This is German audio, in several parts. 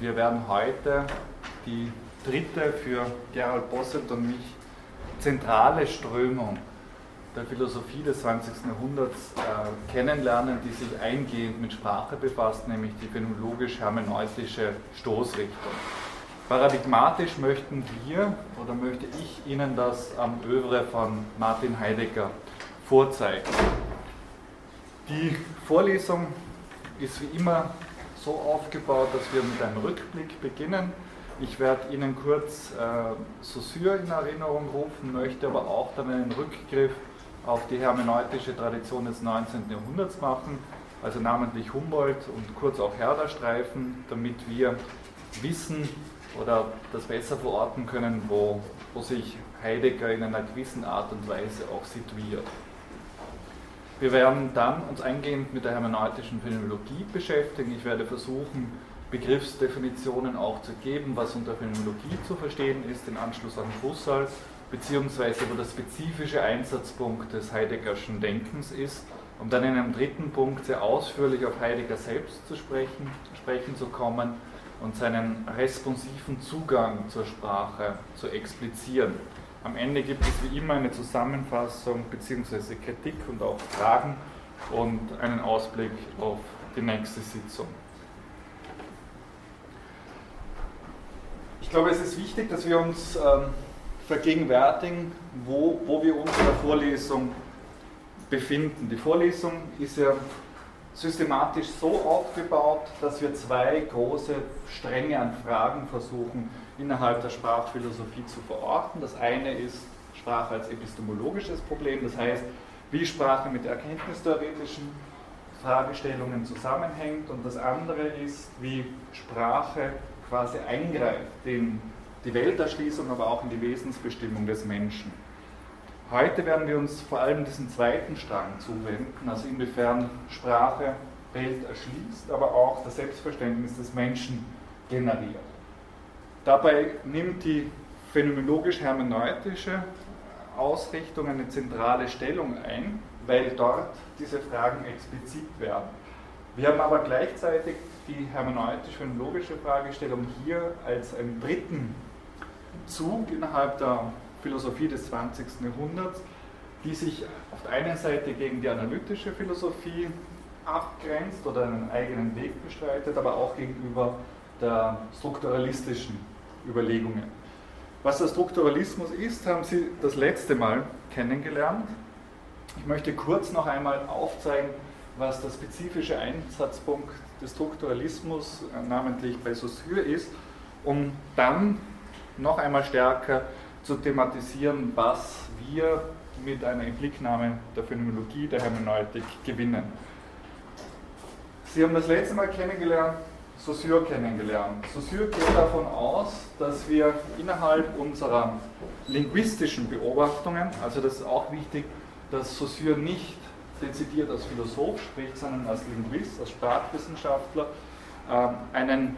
Wir werden heute die dritte für Gerald Bosselt und mich zentrale Strömung der Philosophie des 20. Jahrhunderts äh, kennenlernen, die sich eingehend mit Sprache befasst, nämlich die phänomenologisch-hermeneutische Stoßrichtung. Paradigmatisch möchten wir oder möchte ich Ihnen das am Övre von Martin Heidegger vorzeigen. Die Vorlesung ist wie immer so aufgebaut, dass wir mit einem Rückblick beginnen. Ich werde Ihnen kurz äh, Saussure in Erinnerung rufen, möchte aber auch dann einen Rückgriff auf die hermeneutische Tradition des 19. Jahrhunderts machen, also namentlich Humboldt und kurz auch Herder streifen, damit wir wissen oder das besser verorten können, wo, wo sich Heidegger in einer gewissen Art und Weise auch situiert. Wir werden dann uns eingehend mit der hermeneutischen Phänomenologie beschäftigen. Ich werde versuchen, Begriffsdefinitionen auch zu geben, was unter Phänomenologie zu verstehen ist, in Anschluss an Husserl, beziehungsweise wo der spezifische Einsatzpunkt des Heideggerschen Denkens ist, um dann in einem dritten Punkt sehr ausführlich auf Heidegger selbst zu sprechen, sprechen zu kommen und seinen responsiven Zugang zur Sprache zu explizieren. Am Ende gibt es wie immer eine Zusammenfassung bzw. Kritik und auch Fragen und einen Ausblick auf die nächste Sitzung. Ich glaube, es ist wichtig, dass wir uns ähm, vergegenwärtigen, wo, wo wir uns in der Vorlesung befinden. Die Vorlesung ist ja systematisch so aufgebaut, dass wir zwei große Stränge an Fragen versuchen innerhalb der Sprachphilosophie zu verorten. Das eine ist Sprache als epistemologisches Problem, das heißt, wie Sprache mit erkenntnistheoretischen Fragestellungen zusammenhängt und das andere ist, wie Sprache quasi eingreift in die Welterschließung, aber auch in die Wesensbestimmung des Menschen. Heute werden wir uns vor allem diesen zweiten Strang zuwenden, also inwiefern Sprache Welt erschließt, aber auch das Selbstverständnis des Menschen generiert. Dabei nimmt die phänomenologisch-hermeneutische Ausrichtung eine zentrale Stellung ein, weil dort diese Fragen explizit werden. Wir haben aber gleichzeitig die hermeneutisch-phänomenologische Fragestellung hier als einen dritten Zug innerhalb der Philosophie des 20. Jahrhunderts, die sich auf der einen Seite gegen die analytische Philosophie abgrenzt oder einen eigenen Weg bestreitet, aber auch gegenüber der strukturalistischen Überlegungen. Was der Strukturalismus ist, haben Sie das letzte Mal kennengelernt. Ich möchte kurz noch einmal aufzeigen, was der spezifische Einsatzpunkt des Strukturalismus, äh, namentlich bei Saussure, ist, um dann noch einmal stärker zu thematisieren, was wir mit einer Imblicknahme der Phänomenologie, der Hermeneutik gewinnen. Sie haben das letzte Mal kennengelernt, Saussure kennengelernt. Saussure geht davon aus, dass wir innerhalb unserer linguistischen Beobachtungen, also das ist auch wichtig, dass Saussure nicht dezidiert als Philosoph spricht, sondern als Linguist, als Sprachwissenschaftler, ähm, einen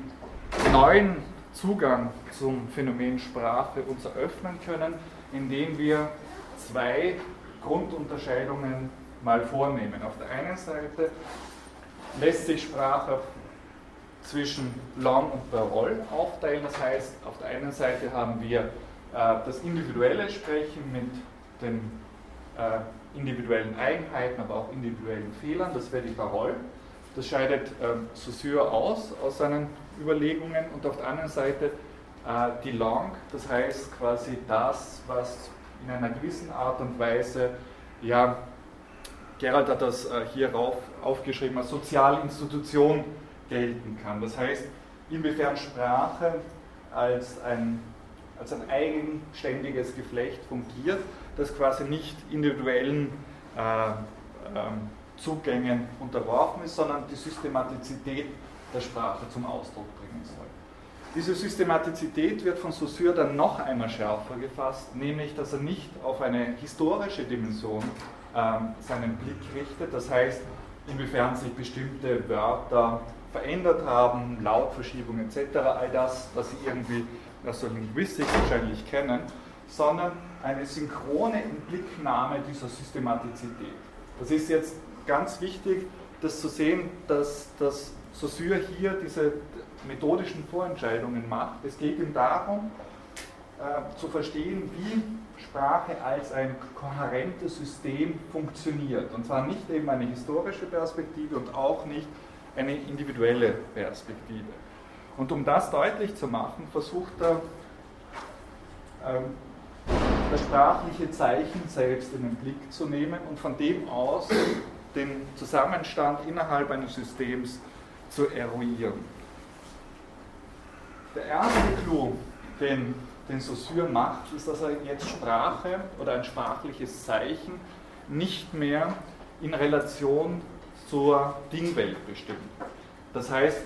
neuen Zugang zum Phänomen Sprache uns eröffnen können, indem wir zwei Grundunterscheidungen mal vornehmen. Auf der einen Seite lässt sich Sprache zwischen Lang und Parole aufteilen. Das heißt, auf der einen Seite haben wir äh, das individuelle Sprechen mit den äh, individuellen Eigenheiten, aber auch individuellen Fehlern. Das wäre die Parole. Das scheidet äh, Saussure aus, aus seinen Überlegungen. Und auf der anderen Seite äh, die Langue, das heißt quasi das, was in einer gewissen Art und Weise, ja, Gerald hat das äh, hier rauf, aufgeschrieben, als Sozialinstitution gelten kann. Das heißt, inwiefern Sprache als ein, als ein eigenständiges Geflecht fungiert, das quasi nicht individuellen äh, ähm, Zugängen unterworfen ist, sondern die Systematizität der Sprache zum Ausdruck bringen soll. Diese Systematizität wird von Saussure dann noch einmal schärfer gefasst, nämlich dass er nicht auf eine historische Dimension ähm, seinen Blick richtet, das heißt, inwiefern sich bestimmte Wörter verändert haben, Lautverschiebung etc., all das, was Sie irgendwie aus der Linguistik wahrscheinlich kennen, sondern eine synchrone Inblicknahme dieser Systematizität. Das ist jetzt ganz wichtig, das zu sehen, dass das Saussure hier diese methodischen Vorentscheidungen macht. Es geht ihm darum, äh, zu verstehen, wie Sprache als ein kohärentes System funktioniert. Und zwar nicht eben eine historische Perspektive und auch nicht eine individuelle Perspektive. Und um das deutlich zu machen, versucht er ähm, das sprachliche Zeichen selbst in den Blick zu nehmen und von dem aus den Zusammenstand innerhalb eines Systems zu eruieren. Der erste Clou, den, den Saussure macht, ist, dass er jetzt Sprache oder ein sprachliches Zeichen nicht mehr in Relation zur Dingwelt bestimmt. Das heißt,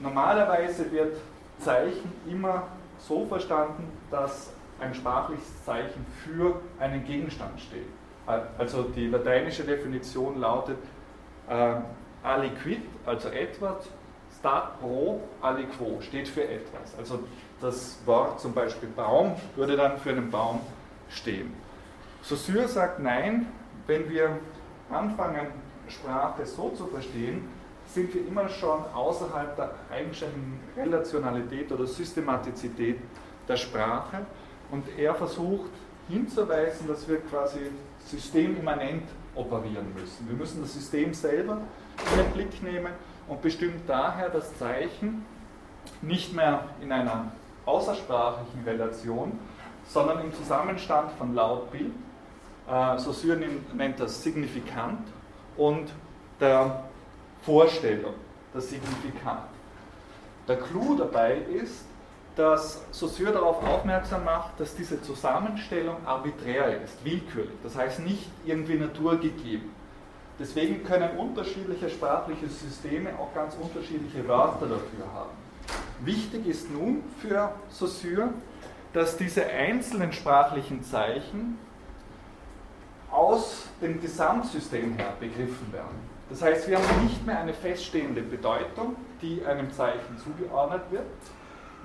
normalerweise wird Zeichen immer so verstanden, dass ein sprachliches Zeichen für einen Gegenstand steht. Also die lateinische Definition lautet äh, aliquid, also etwas, stat pro aliquo, steht für etwas. Also das Wort zum Beispiel Baum würde dann für einen Baum stehen. Saussure sagt nein, wenn wir anfangen, Sprache so zu verstehen, sind wir immer schon außerhalb der eigenständigen Relationalität oder Systematizität der Sprache und er versucht hinzuweisen, dass wir quasi systemimmanent operieren müssen. Wir müssen das System selber in den Blick nehmen und bestimmt daher das Zeichen nicht mehr in einer außersprachlichen Relation, sondern im Zusammenstand von Laut-Bild. Äh, Saussure nennt das signifikant und der Vorstellung, das Signifikant. Der Clou dabei ist, dass Saussure darauf aufmerksam macht, dass diese Zusammenstellung arbiträr ist, willkürlich, das heißt nicht irgendwie naturgegeben. Deswegen können unterschiedliche sprachliche Systeme auch ganz unterschiedliche Wörter dafür haben. Wichtig ist nun für Saussure, dass diese einzelnen sprachlichen Zeichen aus dem Gesamtsystem her begriffen werden. Das heißt, wir haben nicht mehr eine feststehende Bedeutung, die einem Zeichen zugeordnet wird,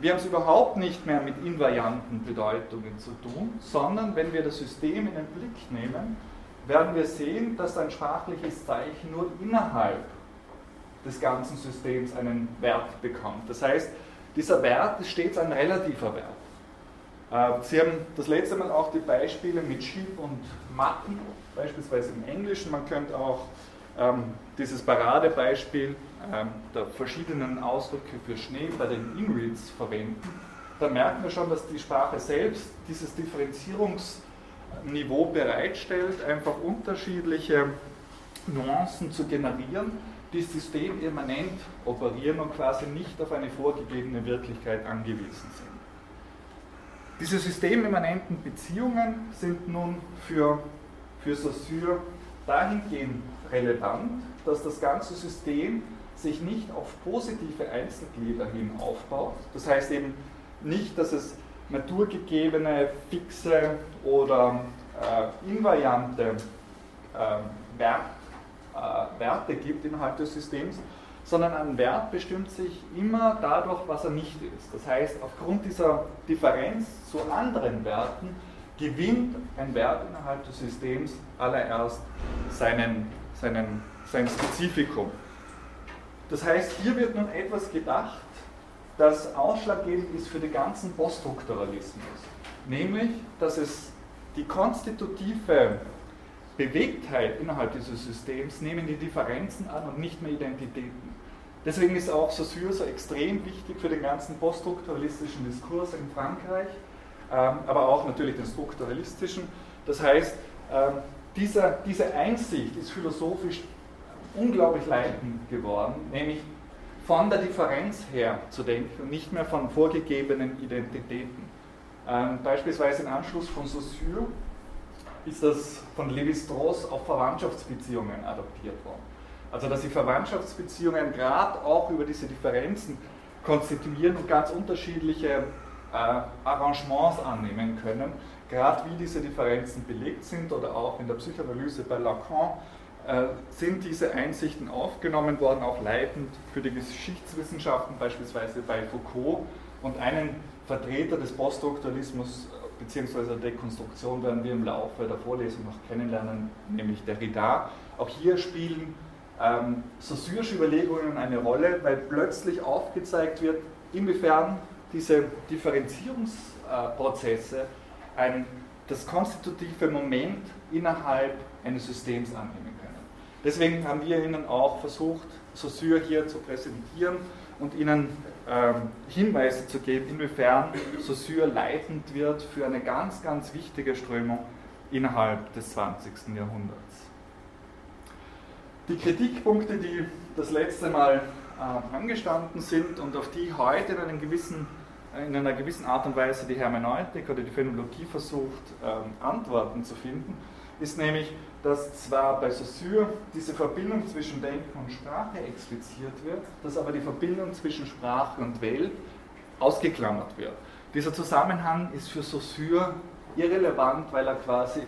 wir haben es überhaupt nicht mehr mit invarianten Bedeutungen zu tun, sondern wenn wir das System in den Blick nehmen, werden wir sehen, dass ein sprachliches Zeichen nur innerhalb des ganzen Systems einen Wert bekommt. Das heißt, dieser Wert ist stets ein relativer Wert. Äh, Sie haben das letzte Mal auch die Beispiele mit Sheep und Matten, beispielsweise im Englischen. Man könnte auch ähm, dieses Paradebeispiel ähm, der verschiedenen Ausdrücke für Schnee bei den Inuits verwenden, da merken wir schon, dass die Sprache selbst dieses Differenzierungsniveau bereitstellt, einfach unterschiedliche Nuancen zu generieren, die systemimmanent operieren und quasi nicht auf eine vorgegebene Wirklichkeit angewiesen sind. Diese systemimmanenten Beziehungen sind nun für, für Saussure dahingehend relevant, dass das ganze System sich nicht auf positive Einzelglieder hin aufbaut. Das heißt eben nicht, dass es naturgegebene, fixe oder äh, invariante äh, Wert, äh, Werte gibt innerhalb des Systems, sondern ein Wert bestimmt sich immer dadurch, was er nicht ist. Das heißt, aufgrund dieser Differenz zu anderen Werten gewinnt ein Wert innerhalb des Systems allererst seinen, seinen, sein Spezifikum. Das heißt, hier wird nun etwas gedacht, das ausschlaggebend ist für den ganzen Poststrukturalismus. Nämlich, dass es die konstitutive Bewegtheit innerhalb dieses Systems nehmen die Differenzen an und nicht mehr Identitäten. Deswegen ist auch Saussure so extrem wichtig für den ganzen poststrukturalistischen Diskurs in Frankreich, ähm, aber auch natürlich den strukturalistischen. Das heißt, ähm, dieser, diese Einsicht ist philosophisch unglaublich leitend geworden, nämlich von der Differenz her zu denken und nicht mehr von vorgegebenen Identitäten. Ähm, beispielsweise im Anschluss von Saussure ist das von Lévi-Strauss auf Verwandtschaftsbeziehungen adaptiert worden. Also dass sich Verwandtschaftsbeziehungen gerade auch über diese Differenzen konstituieren und ganz unterschiedliche äh, Arrangements annehmen können, gerade wie diese Differenzen belegt sind oder auch in der Psychoanalyse bei Lacan äh, sind diese Einsichten aufgenommen worden, auch leitend für die Geschichtswissenschaften, beispielsweise bei Foucault. Und einen Vertreter des Poststrukturalismus bzw. der Dekonstruktion werden wir im Laufe der Vorlesung noch kennenlernen, nämlich Derrida. Auch hier spielen ähm, Saussure'sche Überlegungen eine Rolle, weil plötzlich aufgezeigt wird, inwiefern diese Differenzierungsprozesse ein, das konstitutive Moment innerhalb eines Systems annehmen können. Deswegen haben wir Ihnen auch versucht, Saussure hier zu präsentieren und Ihnen ähm, Hinweise zu geben, inwiefern Saussure leitend wird für eine ganz, ganz wichtige Strömung innerhalb des 20. Jahrhunderts. Die Kritikpunkte, die das letzte Mal äh, angestanden sind und auf die heute in, gewissen, in, einer gewissen Art und Weise die Hermeneutik oder die Phänomenologie versucht, äh, Antworten zu finden, ist nämlich, dass zwar bei Saussure diese Verbindung zwischen Denken und Sprache expliziert wird, dass aber die Verbindung zwischen Sprache und Welt ausgeklammert wird. Dieser Zusammenhang ist für Saussure irrelevant, weil er quasi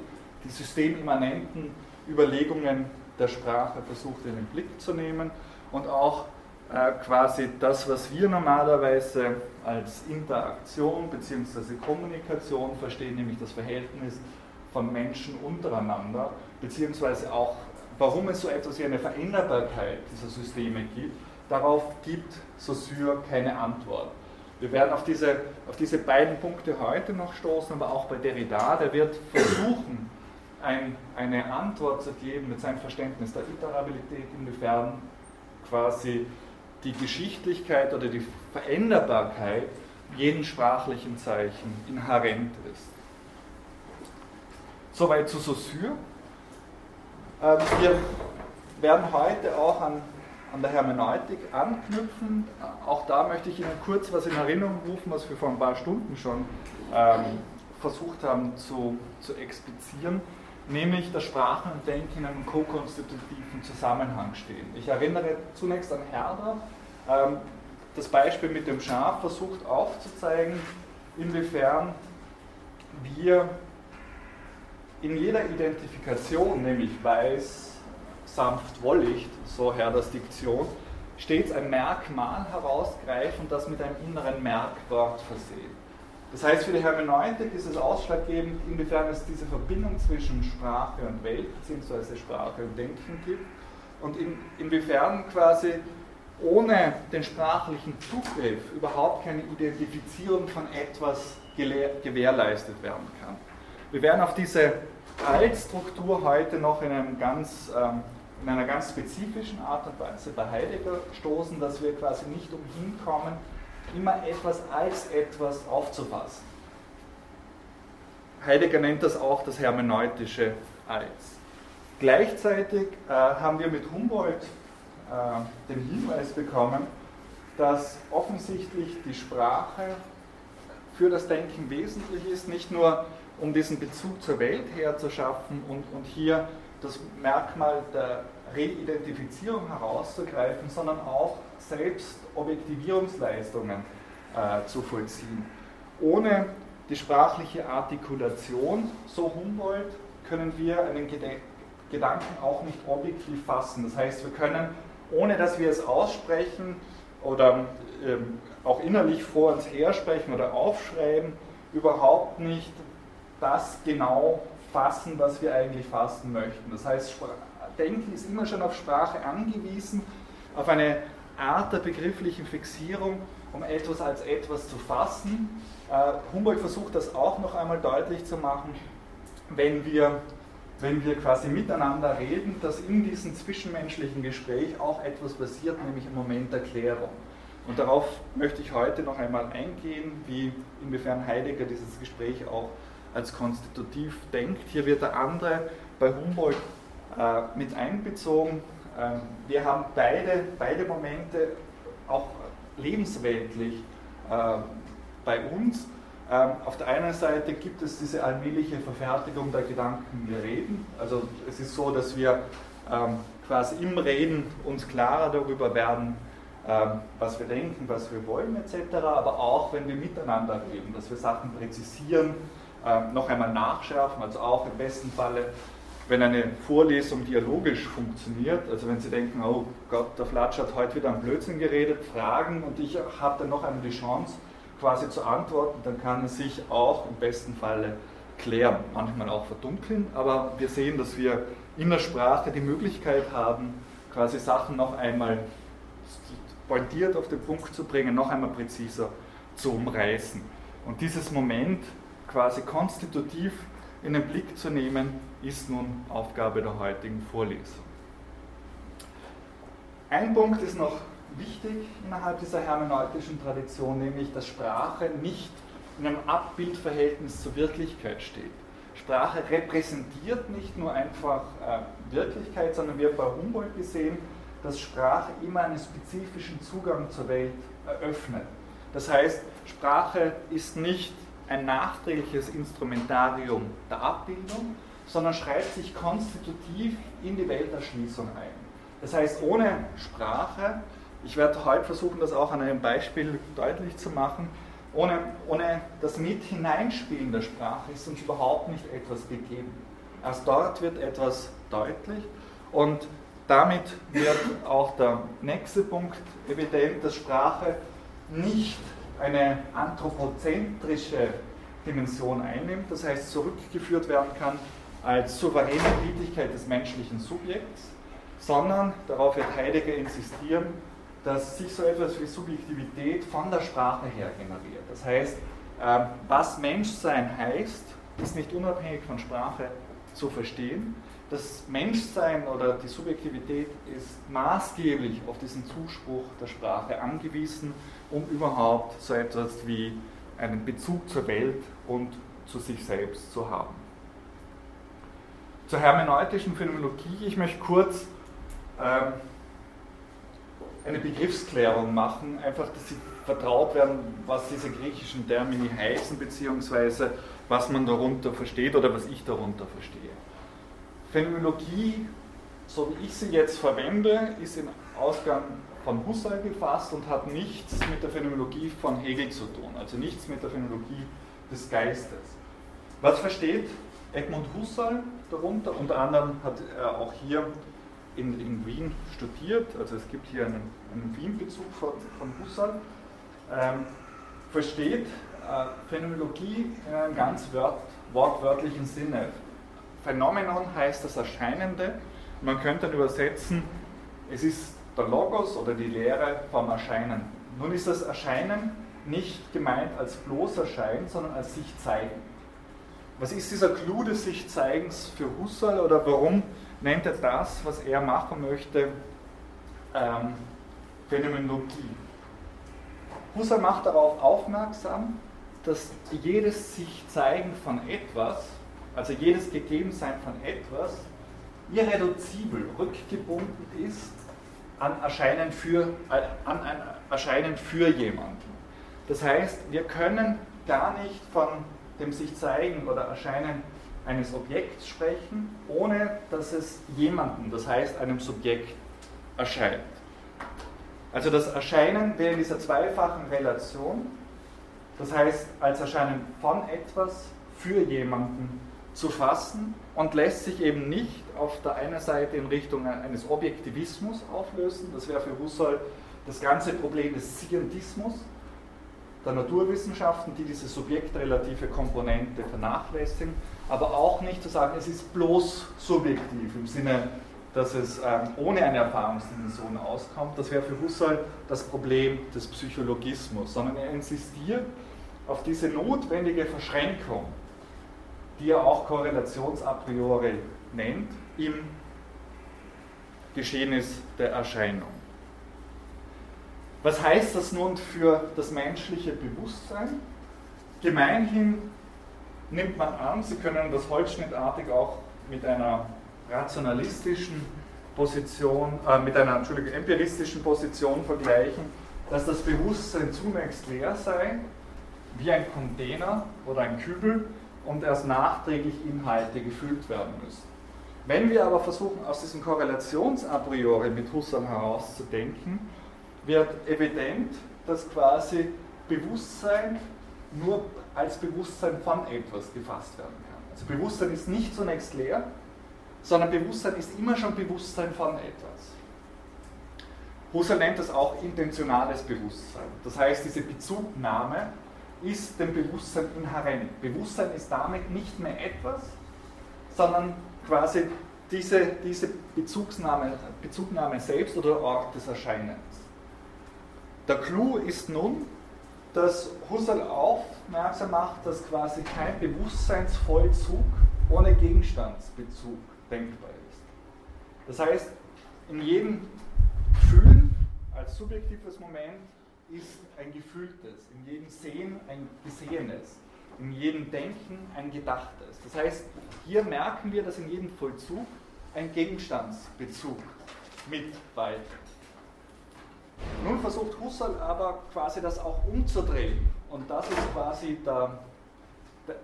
die systemimmanenten Überlegungen der Sprache versucht in den Blick zu nehmen und auch äh, quasi das, was wir normalerweise als Interaktion bzw. Kommunikation verstehen, nämlich das Verhältnis von Menschen untereinander, beziehungsweise auch, warum es so etwas wie eine Veränderbarkeit dieser Systeme gibt, darauf gibt Saussure keine Antwort. Wir werden auf diese, auf diese beiden Punkte heute noch stoßen, aber auch bei Derrida, der wird versuchen, ein, eine Antwort zu geben mit seinem Verständnis der Iterabilität, inwiefern quasi die Geschichtlichkeit oder die Veränderbarkeit jeden sprachlichen Zeichen inhärent ist. Soweit zu Saussure. Ähm, wir werden heute auch an, an der Hermeneutik anknüpfen. Auch da möchte ich Ihnen kurz was in Erinnerung rufen, was wir vor ein paar Stunden schon ähm, versucht haben zu, zu explizieren nämlich dass Sprache und Denken in einem ko-konstitutiven Zusammenhang stehen. Ich erinnere zunächst an Herder. Ähm, das Beispiel mit dem Schaf versucht aufzuzeigen, inwiefern wir in jeder Identifikation, nämlich weiß, sanft, wollicht, so Herders Diktion, stets ein Merkmal herausgreifen, das mit einem inneren Merkwort versehen. Das heißt, für die Hermeneutik ist es ausschlaggebend, inwiefern es diese Verbindung zwischen Sprache und Welt bzw. Sprache und Denken gibt und in, inwiefern quasi ohne den sprachlichen Zugriff überhaupt keine Identifizierung von etwas gewährleistet werden kann. Wir werden auf diese Altstruktur heute noch in, einem ganz, ähm, in einer ganz spezifischen Art und Weise bei Heidegger stoßen, dass wir quasi nicht umhin kommen, immer etwas als etwas aufzufassen. Heidegger nennt das auch das hermeneutische Als. Gleichzeitig äh, haben wir mit Humboldt äh, den Hinweis bekommen, dass offensichtlich die Sprache für das Denken wesentlich ist, nicht nur um diesen Bezug zur Welt herzuschaffen und, und hier das Merkmal der Reidentifizierung herauszugreifen, sondern auch selbst Objektivierungsleistungen äh, zu vollziehen. Ohne die sprachliche Artikulation, so Humboldt, können wir einen Gedanken auch nicht objektiv fassen. Das heißt, wir können, ohne dass wir es aussprechen oder ähm, auch innerlich vor uns hersprechen oder aufschreiben, überhaupt nicht das genau fassen, was wir eigentlich fassen möchten. Das heißt, Denken ist immer schon auf Sprache angewiesen, auf eine Art der begrifflichen Fixierung, um etwas als etwas zu fassen. Äh, Humboldt versucht das auch noch einmal deutlich zu machen, wenn wir, wenn wir quasi miteinander reden, dass in diesem zwischenmenschlichen Gespräch auch etwas passiert, nämlich im Moment der Klärung. Und darauf möchte ich heute noch einmal eingehen, wie inwiefern Heidegger dieses Gespräch auch als konstitutiv denkt. Hier wird der andere bei Humboldt äh, mit einbezogen. Ähm, wir haben beide, beide Momente auch lebensweltlich äh, bei uns. Ähm, auf der einen Seite gibt es diese allmähliche Verfertigung der Gedanken, wir reden. Also es ist so, dass wir ähm, quasi im Reden uns klarer darüber werden, was wir denken, was wir wollen etc. Aber auch wenn wir miteinander reden, dass wir Sachen präzisieren, noch einmal nachschärfen, also auch im besten Falle wenn eine Vorlesung dialogisch funktioniert, also wenn Sie denken, oh Gott, der Flatsch hat heute wieder einen Blödsinn geredet, fragen und ich habe dann noch einmal die Chance, quasi zu antworten, dann kann es sich auch im besten Falle klären, manchmal auch verdunkeln, aber wir sehen, dass wir in der Sprache die Möglichkeit haben, quasi Sachen noch einmal pointiert auf den Punkt zu bringen, noch einmal präziser zu umreißen. Und dieses Moment quasi konstitutiv in den Blick zu nehmen, ist nun Aufgabe der heutigen Vorlesung. Ein Punkt ist noch wichtig innerhalb dieser hermeneutischen Tradition, nämlich dass Sprache nicht in einem Abbildverhältnis zur Wirklichkeit steht. Sprache repräsentiert nicht nur einfach äh, Wirklichkeit, sondern wir haben bei Humboldt gesehen, dass Sprache immer einen spezifischen Zugang zur Welt eröffnet. Das heißt, Sprache ist nicht ein nachträgliches Instrumentarium der Abbildung, sondern schreibt sich konstitutiv in die Welterschließung ein. Das heißt, ohne Sprache, ich werde heute versuchen, das auch an einem Beispiel deutlich zu machen, ohne, ohne das Mit-Hineinspielen der Sprache ist uns überhaupt nicht etwas gegeben. Erst dort wird etwas deutlich und damit wird auch der nächste Punkt evident, dass Sprache nicht eine anthropozentrische Dimension einnimmt, das heißt zurückgeführt werden kann als souveräne Tätigkeit des menschlichen Subjekts, sondern, darauf wird Heidegger insistieren, dass sich so etwas wie Subjektivität von der Sprache her generiert. Das heißt, ähm, was Menschsein heißt, ist nicht unabhängig von Sprache zu verstehen. Das Menschsein oder die Subjektivität ist maßgeblich auf diesen Zuspruch der Sprache angewiesen, um überhaupt so etwas wie einen Bezug zur Welt und zu sich selbst zu haben. Zur hermeneutischen Phänomenologie, ich möchte kurz ähm, eine Begriffsklärung machen, einfach, dass Sie vertraut werden, was diese griechischen Termini heißen, beziehungsweise was man darunter versteht oder was ich darunter verstehe. Phänomenologie, so wie ich sie jetzt verwende, ist im Ausgang von Husserl gefasst und hat nichts mit der Phänomenologie von Hegel zu tun, also nichts mit der Phänomenologie des Geistes. Was versteht Edmund Husserl darunter? Unter anderem hat er auch hier in, in Wien studiert, also es gibt hier einen, einen Wien-Bezug von, von Husserl, ähm, versteht äh, Phänomenologie in einem ganz wort, wortwörtlichen Sinne. Phänomenon heißt das Erscheinende. Man könnte dann übersetzen, es ist der Logos oder die Lehre vom Erscheinen. Nun ist das Erscheinen nicht gemeint als bloß Erscheinen, sondern als sich zeigen. Was ist dieser Clou des sich Zeigens für Husserl oder warum nennt er das, was er machen möchte, ähm, Phänomenologie. Husserl macht darauf aufmerksam, dass jedes sich zeigen von etwas, also jedes Gegebensein von etwas, irreduzibel, rückgebunden ist an Erscheinen für, äh, an ein Erscheinen für jemanden. Das heißt, wir können gar nicht von dem sich zeigen oder Erscheinen eines Objekts sprechen, ohne dass es jemandem, das heißt einem Subjekt, erscheint. Also das Erscheinen wäre in dieser zweifachen Relation, das heißt als Erscheinen von etwas für jemanden zu fassen und lässt sich eben nicht auf der einen Seite in Richtung eines Objektivismus auflösen, das wäre für Husserl das ganze Problem des Scientismus, der Naturwissenschaften, die diese subjektrelative Komponente vernachlässigen, aber auch nicht zu sagen, es ist bloß subjektiv im Sinne, dass es ähm, ohne eine Erfahrungsdimension auskommt. Das wäre für Husserl das Problem des Psychologismus, sondern er insistiert auf diese notwendige Verschränkung, die er auch Korrelations a priori nennt, im Geschehnis der Erscheinung. Was heißt das nun für das menschliche Bewusstsein? Gemeinhin nimmt man an, Sie können das holzschnittartig auch mit einer rationalistischen Position, äh, mit einer Entschuldigung, empiristischen Position vergleichen, dass das Bewusstsein zunächst leer sei, wie ein Container oder ein Kübel und erst nachträglich Inhalte gefüllt werden müssen. Wenn wir aber versuchen, aus diesem Korrelations-a mit Husserl herauszudenken, wird evident, dass quasi Bewusstsein nur als Bewusstsein von etwas gefasst werden kann. Also Bewusstsein ist nicht zunächst leer, sondern Bewusstsein ist immer schon Bewusstsein von etwas. Husserl nennt das auch intentionales Bewusstsein. Das heißt, diese Bezugnahme ist dem Bewusstsein inhärent. Bewusstsein ist damit nicht mehr etwas, sondern quasi diese, diese Bezugsnahme, Bezugnahme selbst oder Ort des Erscheinens. Der Clou ist nun, dass Husserl aufmerksam macht, dass quasi kein Bewusstseinsvollzug ohne Gegenstandsbezug denkbar ist. Das heißt, in jedem Fühlen als subjektives Moment ist ein gefühltes, in jedem Sehen ein gesehenes, in jedem Denken ein gedachtes. Das heißt, hier merken wir, dass in jedem Vollzug ein Gegenstandsbezug mitweilt. Nun versucht Husserl aber quasi das auch umzudrehen. Und das ist quasi der,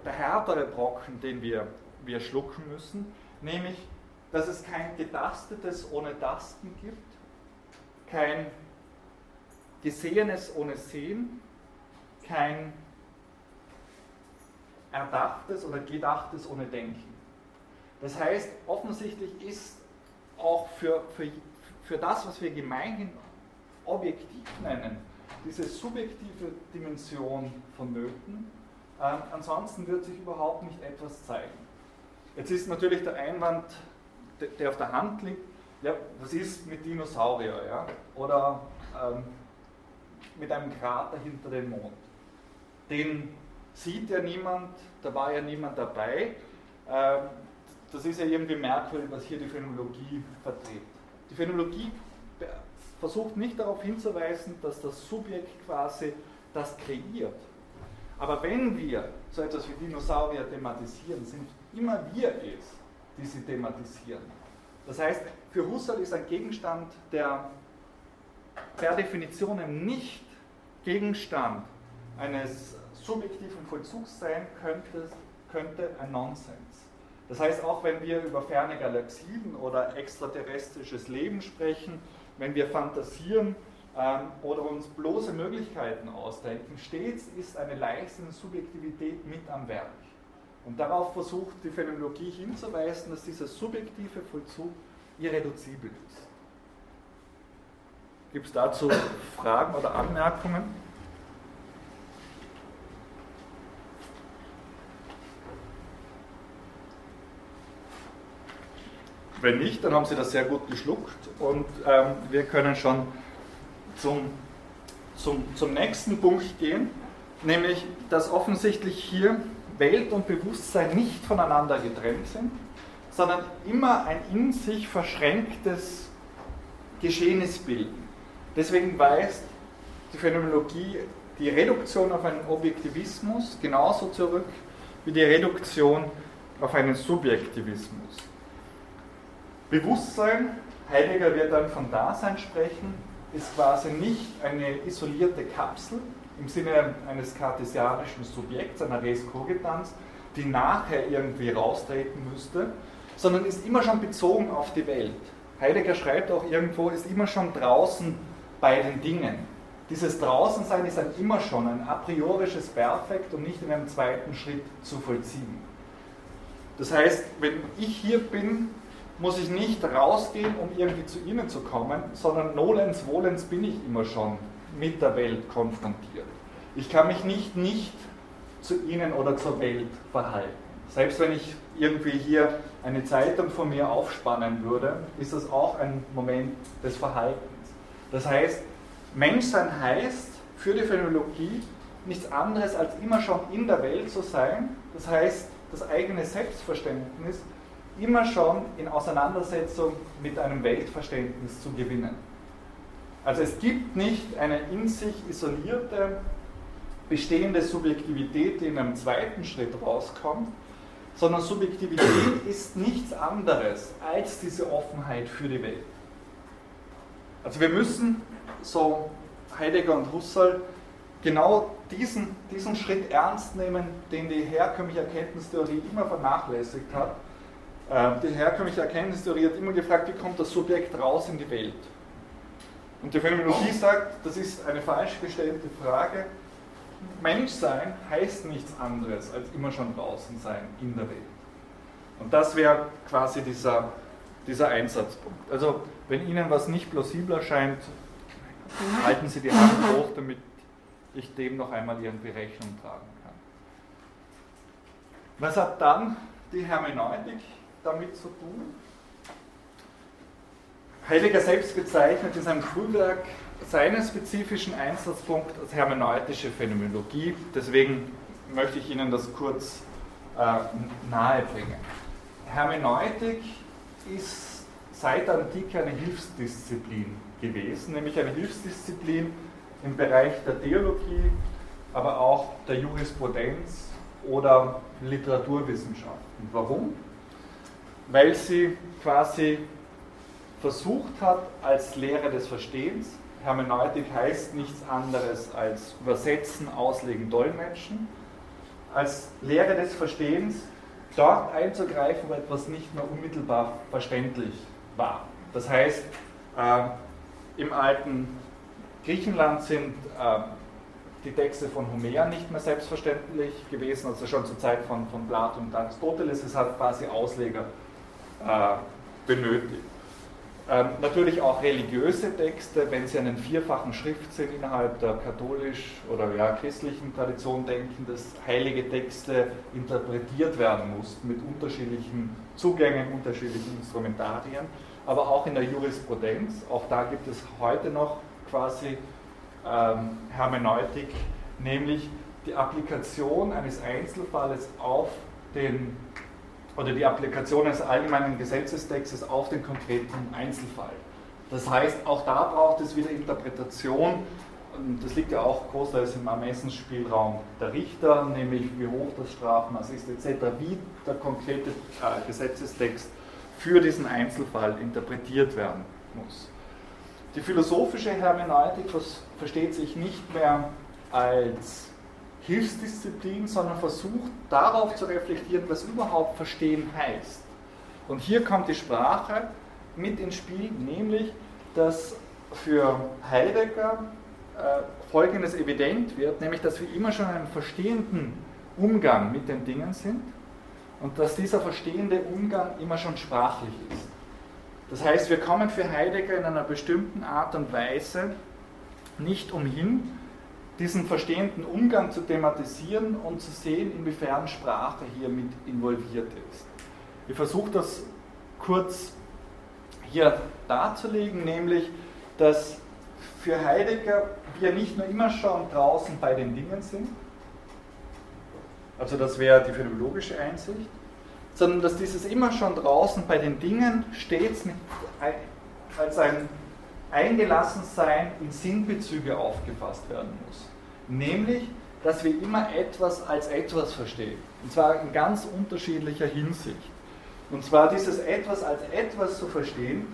der, härtere Brocken, den wir, wir schlucken müssen, nämlich, dass es kein Getastetes ohne Tasten gibt, kein Gesehenes ohne Sehen, kein Erdachtes oder Gedachtes ohne Denken. Das heißt, offensichtlich ist auch für, für, für das, was wir gemeinhin objektiv nennen, diese subjektive Dimension vonnöten. Ähm, ansonsten wird sich überhaupt nicht etwas zeigen. Jetzt ist natürlich der Einwand, der auf der Hand liegt, ja, was ist mit Dinosaurier ja? oder ähm, mit einem Krater hinter dem Mond? Den sieht ja niemand, da war ja niemand dabei. Ähm, das ist ja irgendwie merkwürdig, was hier die Phänomenologie vertritt. Die Phänomenologie versucht nicht darauf hinzuweisen, dass das Subjekt quasi das kreiert. Aber wenn wir so etwas wie Dinosaurier thematisieren, sind immer wir es, die sie thematisieren. Das heißt, für Husserl ist ein Gegenstand, der per Definition nicht Gegenstand eines subjektiven Vollzugs sein könnte, könnte ein Nonsens. Das heißt, auch wenn wir über ferne Galaxien oder extraterrestrisches Leben sprechen, wenn wir fantasieren ähm, oder uns bloße Möglichkeiten ausdenken, stets ist eine leisende Subjektivität mit am Werk. Und darauf versucht die Phänomenologie hinzuweisen, dass dieser subjektive Vollzug irreduzibel ist. Gibt es dazu Fragen oder Anmerkungen? Wenn nicht, dann haben Sie das sehr gut geschluckt und ähm, wir können schon zum, zum, zum nächsten Punkt gehen, nämlich dass offensichtlich hier Welt und Bewusstsein nicht voneinander getrennt sind, sondern immer ein in sich verschränktes Geschehnis bilden. Deswegen weist die Phänomenologie die Reduktion auf einen Objektivismus genauso zurück wie die Reduktion auf einen Subjektivismus. Bewusstsein, Heidegger wird dann von Dasein sprechen, ist quasi nicht eine isolierte Kapsel im Sinne eines kartesianischen Subjekts, einer Res Cogitans, die nachher irgendwie raustreten müsste, sondern ist immer schon bezogen auf die Welt. Heidegger schreibt auch irgendwo, ist immer schon draußen bei den Dingen. Dieses Draußensein ist ein immer schon ein a priorisches Perfekt und nicht in einem zweiten Schritt zu vollziehen. Das heißt, wenn ich hier bin, muss ich nicht rausgehen, um irgendwie zu ihnen zu kommen, sondern nolens volens bin ich immer schon mit der Welt konfrontiert. Ich kann mich nicht nicht zu ihnen oder zur Welt verhalten. Selbst wenn ich irgendwie hier eine Zeitung von mir aufspannen würde, ist das auch ein Moment des Verhaltens. Das heißt, Menschsein heißt für die Phänomenologie nichts anderes als immer schon in der Welt zu sein. Das heißt, das eigene Selbstverständnis immer schon in Auseinandersetzung mit einem Weltverständnis zu gewinnen. Also es gibt nicht eine in sich isolierte, bestehende Subjektivität, die in einem zweiten Schritt rauskommt, sondern Subjektivität ist nichts anderes als diese Offenheit für die Welt. Also wir müssen, so Heidegger und Husserl, genau diesen, diesen Schritt ernst nehmen, den die herkömmliche Erkenntnistheorie immer vernachlässigt hat die herkömmliche Erkenntnistheorie hat immer gefragt, wie kommt das Subjekt raus in die Welt? Und die Phänomenologie sagt, das ist eine falsch gestellte Frage. Menschsein heißt nichts anderes als immer schon draußen sein in der Welt. Und das wäre quasi dieser, dieser Einsatzpunkt. Also, wenn Ihnen was nicht plausibel erscheint, halten Sie die Hand hoch, damit ich dem noch einmal Ihren Berechnung tragen kann. Was hat dann die Hermeneutik damit zu tun? Heidegger selbst bezeichnet in seinem Frühwerk seinen spezifischen Einsatzpunkt als hermeneutische Phänomenologie. Deswegen möchte ich Ihnen das kurz äh, nahebringen. Hermeneutik ist seit der Antike eine Hilfsdisziplin gewesen, nämlich eine Hilfsdisziplin im Bereich der Theologie, aber auch der Jurisprudenz oder Literaturwissenschaften. Warum? Weil sie quasi versucht hat, als Lehre des Verstehens, Hermeneutik heißt nichts anderes als übersetzen, auslegen, dolmetschen, als Lehre des Verstehens dort einzugreifen, wo etwas nicht mehr unmittelbar verständlich war. Das heißt, äh, im alten Griechenland sind äh, die Texte von Homer nicht mehr selbstverständlich gewesen, also schon zur Zeit von, von Platon und Aristoteles. Es hat quasi Ausleger benötigt. Ähm, natürlich auch religiöse Texte, wenn sie einen vierfachen Schriftsinn innerhalb der katholisch oder ja, christlichen Tradition denken, dass heilige Texte interpretiert werden mussten mit unterschiedlichen Zugängen, unterschiedlichen Instrumentarien, aber auch in der Jurisprudenz, auch da gibt es heute noch quasi ähm, Hermeneutik, nämlich die Applikation eines Einzelfalles auf den oder die Applikation eines allgemeinen Gesetzestextes auf den konkreten Einzelfall. Das heißt, auch da braucht es wieder Interpretation. Das liegt ja auch großteils im Ermessensspielraum der Richter, nämlich wie hoch das Strafmaß ist etc., wie der konkrete äh, Gesetzestext für diesen Einzelfall interpretiert werden muss. Die philosophische Hermeneutik versteht sich nicht mehr als Hilfsdisziplin, sondern versucht darauf zu reflektieren, was überhaupt Verstehen heißt. Und hier kommt die Sprache mit ins Spiel, nämlich, dass für Heidegger äh, Folgendes evident wird, nämlich, dass wir immer schon einen verstehenden Umgang mit den Dingen sind und dass dieser verstehende Umgang immer schon sprachlich ist. Das heißt, wir kommen für Heidegger in einer bestimmten Art und Weise nicht umhin, diesen verstehenden Umgang zu thematisieren und zu sehen, inwiefern Sprache hier mit involviert ist. Ich versuche das kurz hier darzulegen, nämlich, dass für Heidegger wir nicht nur immer schon draußen bei den Dingen sind, also das wäre die phänomenologische Einsicht, sondern dass dieses immer schon draußen bei den Dingen stets mit, als ein Eingelassensein in Sinnbezüge aufgefasst werden muss nämlich, dass wir immer etwas als etwas verstehen. Und zwar in ganz unterschiedlicher Hinsicht. Und zwar dieses etwas als etwas zu verstehen,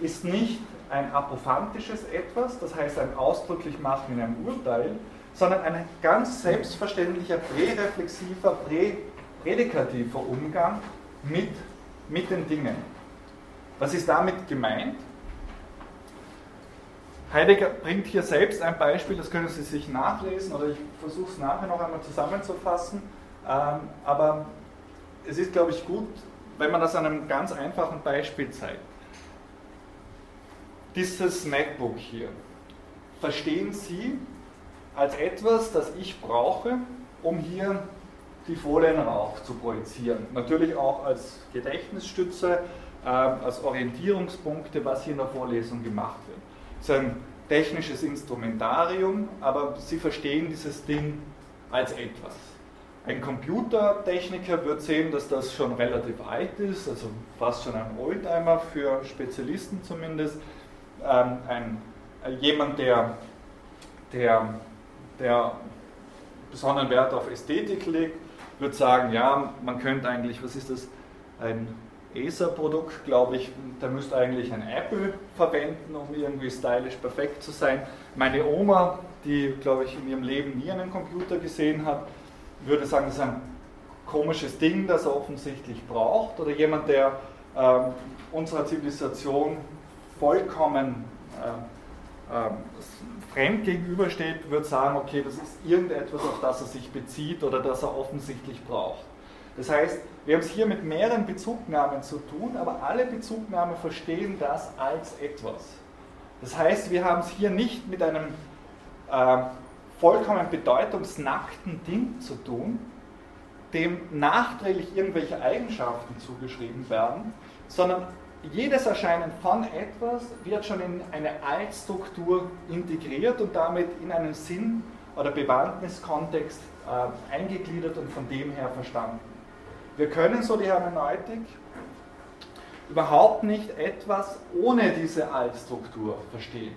ist nicht ein apophantisches etwas, das heißt ein ausdrücklich machen in einem Urteil, sondern ein ganz selbstverständlicher, präreflexiver, prädikativer Umgang mit, mit den Dingen. Was ist damit gemeint? Heidegger bringt hier selbst ein Beispiel, das können Sie sich nachlesen oder ich versuche es nachher noch einmal zusammenzufassen. Ähm, aber es ist, glaube ich, gut, wenn man das an einem ganz einfachen Beispiel zeigt. Dieses MacBook hier, verstehen Sie als etwas, das ich brauche, um hier die Folien rauf zu projizieren. Natürlich auch als Gedächtnisstütze, ähm, als Orientierungspunkte, was hier in der Vorlesung gemacht wird ein technisches Instrumentarium, aber Sie verstehen dieses Ding als etwas. Ein Computertechniker wird sehen, dass das schon relativ alt ist, also fast schon ein Oldtimer für Spezialisten zumindest. Ähm, ein, äh, jemand, der, der, der besonderen Wert auf Ästhetik legt, wird sagen, ja, man könnte eigentlich, was ist das, ein ESA-Produkt, glaube ich, da müsste eigentlich ein Apple verwenden, um irgendwie stylisch perfekt zu sein. Meine Oma, die, glaube ich, in ihrem Leben nie einen Computer gesehen hat, würde sagen, das ist ein komisches Ding, das er offensichtlich braucht. Oder jemand, der äh, unserer Zivilisation vollkommen äh, äh, fremd gegenübersteht, würde sagen, okay, das ist irgendetwas, auf das er sich bezieht oder das er offensichtlich braucht. Das heißt, wir haben es hier mit mehreren Bezugnahmen zu tun, aber alle Bezugnahmen verstehen das als etwas. Das heißt, wir haben es hier nicht mit einem äh, vollkommen bedeutungsnackten Ding zu tun, dem nachträglich irgendwelche Eigenschaften zugeschrieben werden, sondern jedes Erscheinen von etwas wird schon in eine Altstruktur integriert und damit in einen Sinn- oder Bewandtniskontext äh, eingegliedert und von dem her verstanden. Wir können, so die Hermeneutik, überhaupt nicht etwas ohne diese Altstruktur verstehen.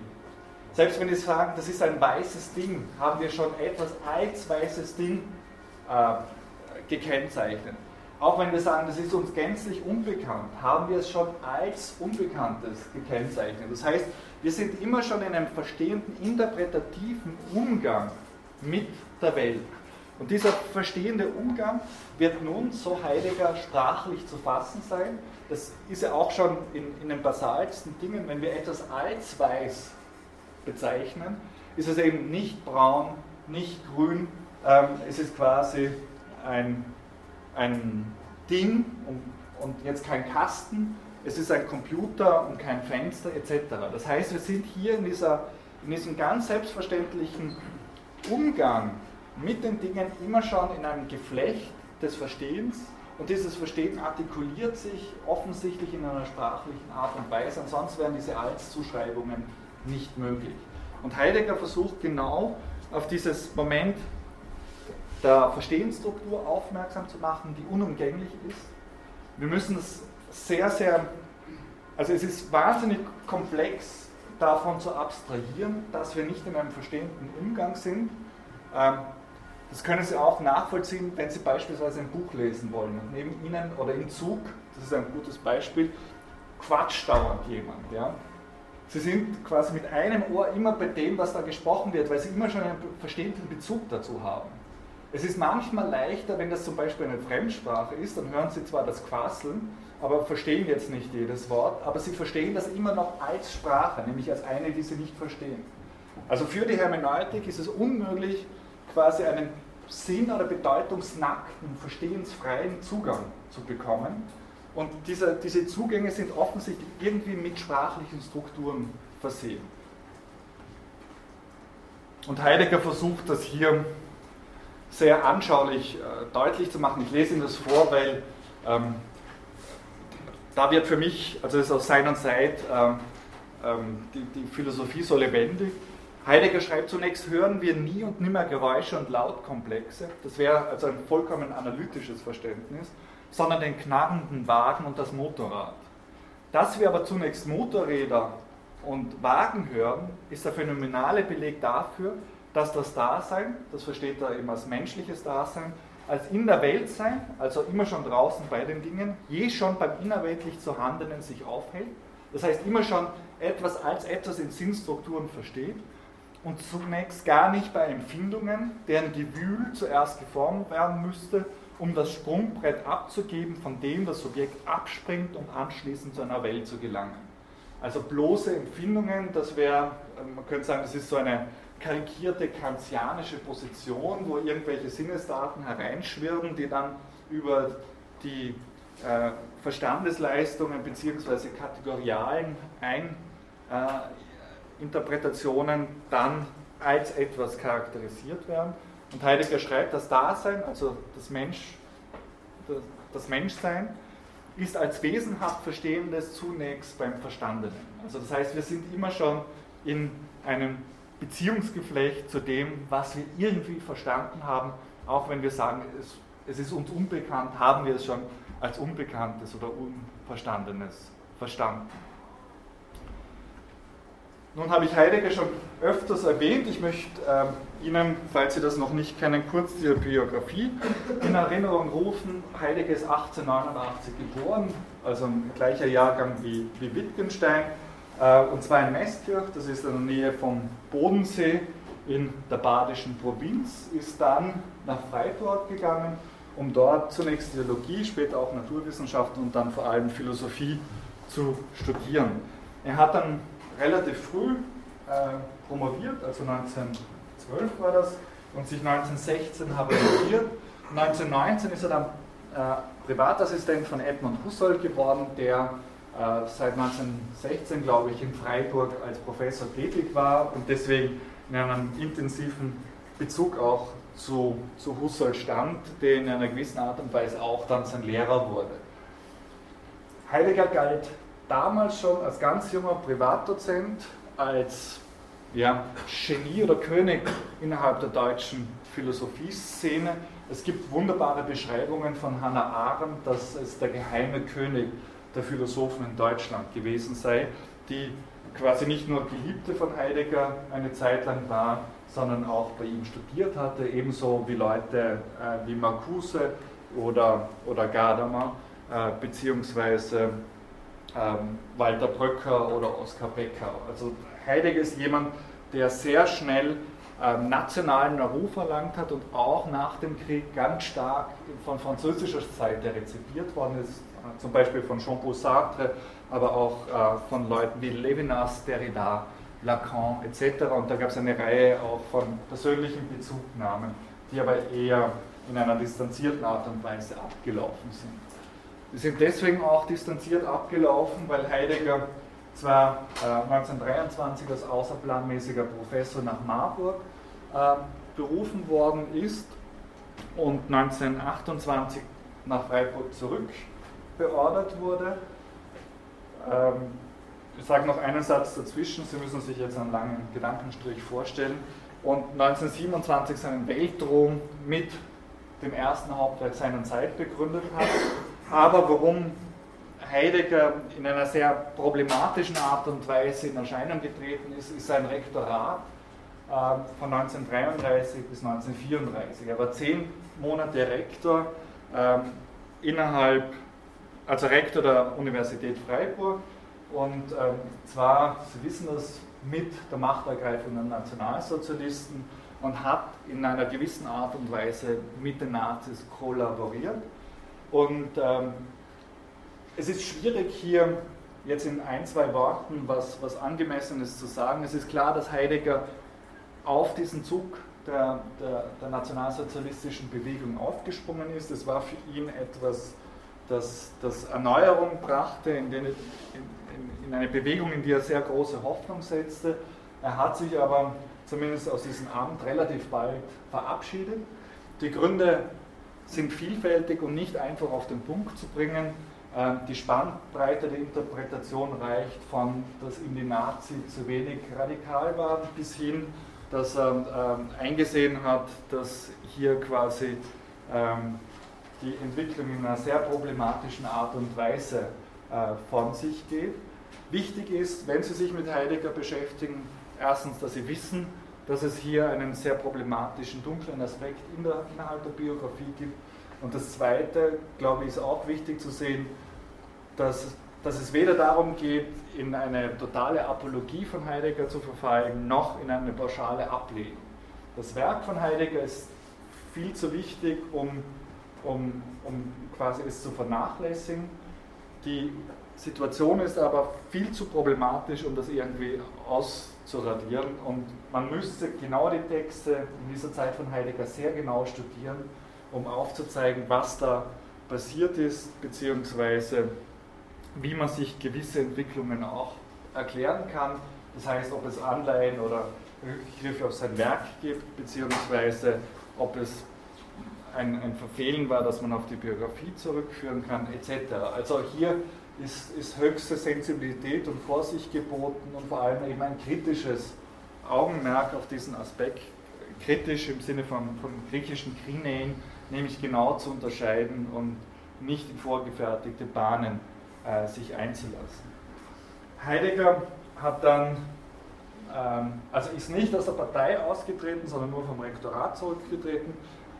Selbst wenn wir sagen, das ist ein weißes Ding, haben wir schon etwas als weißes Ding äh, gekennzeichnet. Auch wenn wir sagen, das ist uns gänzlich unbekannt, haben wir es schon als Unbekanntes gekennzeichnet. Das heißt, wir sind immer schon in einem verstehenden, interpretativen Umgang mit der Welt. Und dieser verstehende Umgang wird nun, so Heidegger, sprachlich zu fassen sein. Das ist ja auch schon in, in den basalsten Dingen, wenn wir etwas als weiß bezeichnen, ist es eben nicht braun, nicht grün, ähm, es ist quasi ein, ein Ding und, und jetzt kein Kasten, es ist ein Computer und kein Fenster etc. Das heißt, wir sind hier in, dieser, in diesem ganz selbstverständlichen Umgang mit den Dingen immer schon in einem Geflecht des Verstehens und dieses Verstehen artikuliert sich offensichtlich in einer sprachlichen Art und Weise, ansonsten wären diese Als-Zuschreibungen nicht möglich. Und Heidegger versucht genau auf dieses Moment der Verstehensstruktur aufmerksam zu machen, die unumgänglich ist. Wir müssen es sehr, sehr, also es ist wahnsinnig komplex davon zu abstrahieren, dass wir nicht in einem verstehenden Umgang sind. Ähm, das können Sie auch nachvollziehen, wenn Sie beispielsweise ein Buch lesen wollen und neben Ihnen oder im Zug, das ist ein gutes Beispiel, quatscht dauernd jemand. Ja? Sie sind quasi mit einem Ohr immer bei dem, was da gesprochen wird, weil Sie immer schon einen verstehenden Bezug dazu haben. Es ist manchmal leichter, wenn das zum Beispiel eine Fremdsprache ist, dann hören Sie zwar das Quasseln, aber verstehen jetzt nicht jedes Wort, aber Sie verstehen das immer noch als Sprache, nämlich als eine, die Sie nicht verstehen. Also für die Hermeneutik ist es unmöglich, quasi einen sinn- oder bedeutungsnackten, verstehensfreien Zugang zu bekommen. Und diese, diese Zugänge sind offensichtlich irgendwie mit sprachlichen Strukturen versehen. Und Heidegger versucht das hier sehr anschaulich äh, deutlich zu machen. Ich lese Ihnen das vor, weil ähm, da wird für mich, also das ist aus seiner Zeit, ähm, ähm, die, die, Philosophie so lebendig. Heidegger schreibt zunächst, hören wir nie und nimmer Geräusche und Lautkomplexe, das wäre also ein vollkommen analytisches Verständnis, sondern den knarrenden Wagen und das Motorrad. Dass wir aber zunächst Motorräder und Wagen hören, ist der phänomenale Beleg dafür, dass das Dasein, das versteht er eben als menschliches Dasein, als in der Welt sein, also immer schon draußen bei den Dingen, je schon beim innerweltlich Vorhandenen sich aufhält. Das heißt, immer schon etwas als etwas in Sinnstrukturen versteht und zunächst gar nicht bei Empfindungen, deren Gewühl zuerst geformt werden müsste, um das Sprungbrett abzugeben, von dem das Subjekt abspringt, um anschließend zu einer Welt zu gelangen. Also bloße Empfindungen, das wäre, man könnte sagen, das ist so eine karikierte kantianische Position, wo irgendwelche Sinnesdaten hereinschwirren, die dann über die äh, Verstandesleistungen bzw. kategorialen Eininterpretationen äh, dann als etwas charakterisiert werden. Und Heidegger schreibt, das Dasein, also das, Mensch, das Menschsein, ist als wesenhaft Verstehendes zunächst beim Verstandenen. Also das heißt, wir sind immer schon in einem Beziehungsgeflecht zu dem, was wir irgendwie verstanden haben, auch wenn wir sagen, es, es ist uns unbekannt, haben wir es schon als Unbekanntes oder Unverstandenes verstanden. Nun habe ich Heidegger schon öfters erwähnt. Ich möchte äh, Ihnen, falls Sie das noch nicht kennen, kurz die Biografie in Erinnerung rufen. Heidegger ist 1889 geboren, also im gleichen Jahrgang wie, wie Wittgenstein. Äh, und zwar in Mestkirch, das ist in der Nähe vom Bodensee in der badischen Provinz, ist dann nach Freiburg gegangen, um dort zunächst Theologie, später auch Naturwissenschaften und dann vor allem Philosophie zu studieren. Er hat dann relativ früh äh, promoviert, also 1912 war das, und sich 1916 habilitiert. 1919 ist er dann äh, Privatassistent von Edmund Husserl geworden, der äh, seit 1916, glaube ich, in Freiburg als Professor tätig war und deswegen in einem intensiven Bezug auch zu, zu Husserl stand, der in einer gewissen Art und Weise auch dann sein Lehrer wurde. Heidegger galt damals schon als ganz junger Privatdozent, als ja, Genie oder König innerhalb der deutschen Philosophieszene. Es gibt wunderbare Beschreibungen von Hannah Arendt, dass es der geheime König der Philosophen in Deutschland gewesen sei, die quasi nicht nur Geliebte von Heidegger eine Zeit lang war, sondern auch bei ihm studiert hatte, ebenso wie Leute äh, wie Marcuse oder, oder Gadamer, äh, beziehungsweise ähm, Walter Bröcker oder Oskar Becker. Also Heidegger ist jemand, der sehr schnell ähm, nationalen Ruf erlangt hat und auch nach dem Krieg ganz stark von französischer Seite rezipiert worden ist, äh, zum Beispiel von Jean-Paul Sartre, aber auch äh, von Leuten wie Levinas, Derrida, Lacan etc. Und da gab es eine Reihe auch von persönlichen Bezugnahmen, die aber eher in einer distanzierten Art und Weise abgelaufen sind. Die sind deswegen auch distanziert abgelaufen, weil Heidegger zwar äh, 1923 als außerplanmäßiger Professor nach Marburg äh, berufen worden ist und 1928 nach Freiburg zurückbeordert wurde. Ähm, ich sage noch einen Satz dazwischen, Sie müssen sich jetzt einen langen Gedankenstrich vorstellen. Und 1927 seinen Weltruhm mit dem ersten Hauptwerk seiner Zeit begründet hat. Aber warum Heidegger in einer sehr problematischen Art und Weise in Erscheinung getreten ist, ist sein Rektorat ähm, von 1933 bis 1934. Er war zehn Monate Rektor ähm, innerhalb, also Rektor der Universität Freiburg und ähm, zwar, Sie wissen das, mit der Machtergreifung der Nationalsozialisten und hat in einer gewissen Art und Weise mit den Nazis kollaboriert. Und ähm, es ist schwierig hier jetzt in ein, zwei Worten was, was Angemessenes zu sagen. Es ist klar, dass Heidegger auf diesen Zug der, der, der nationalsozialistischen Bewegung aufgesprungen ist. Es war für ihn etwas, das, das Erneuerung brachte, in, den, in, in, in eine Bewegung, in die er sehr große Hoffnung setzte. Er hat sich aber zumindest aus diesem Amt relativ bald verabschiedet. Die Gründe sind vielfältig und nicht einfach auf den Punkt zu bringen. Ähm, die Spannbreite der Interpretation reicht von, dass ihm die Nazi zu wenig radikal waren, bis hin, dass er ähm, eingesehen hat, dass hier quasi ähm, die Entwicklung in einer sehr problematischen Art und Weise äh, von sich geht. Wichtig ist, wenn Sie sich mit Heidegger beschäftigen, erstens, dass Sie wissen, dass es hier einen sehr problematischen, dunklen Aspekt in der, innerhalb der Biografie gibt. Und das Zweite, glaube ich, ist auch wichtig zu sehen, dass, dass es weder darum geht, in eine totale Apologie von Heidegger zu verfallen, noch in eine pauschale Ablehnung. Das Werk von Heidegger ist viel zu wichtig, um, um, um quasi es zu vernachlässigen. Die Situation ist aber viel zu problematisch, um das irgendwie auszuradieren. Und man müsste genau die Texte in dieser Zeit von Heidegger sehr genau studieren, um aufzuzeigen, was da passiert ist, beziehungsweise wie man sich gewisse Entwicklungen auch erklären kann. Das heißt, ob es Anleihen oder Rückgriffe auf sein Werk gibt, beziehungsweise ob es ein, ein Verfehlen war, dass man auf die Biografie zurückführen kann, etc. Also hier ist, ist höchste Sensibilität und Vorsicht geboten und vor allem eben ein kritisches Augenmerk auf diesen Aspekt, kritisch im Sinne von, von griechischen Krinein, nämlich genau zu unterscheiden und nicht in vorgefertigte Bahnen äh, sich einzulassen. Heidegger hat dann, ähm, also ist nicht aus der Partei ausgetreten, sondern nur vom Rektorat zurückgetreten.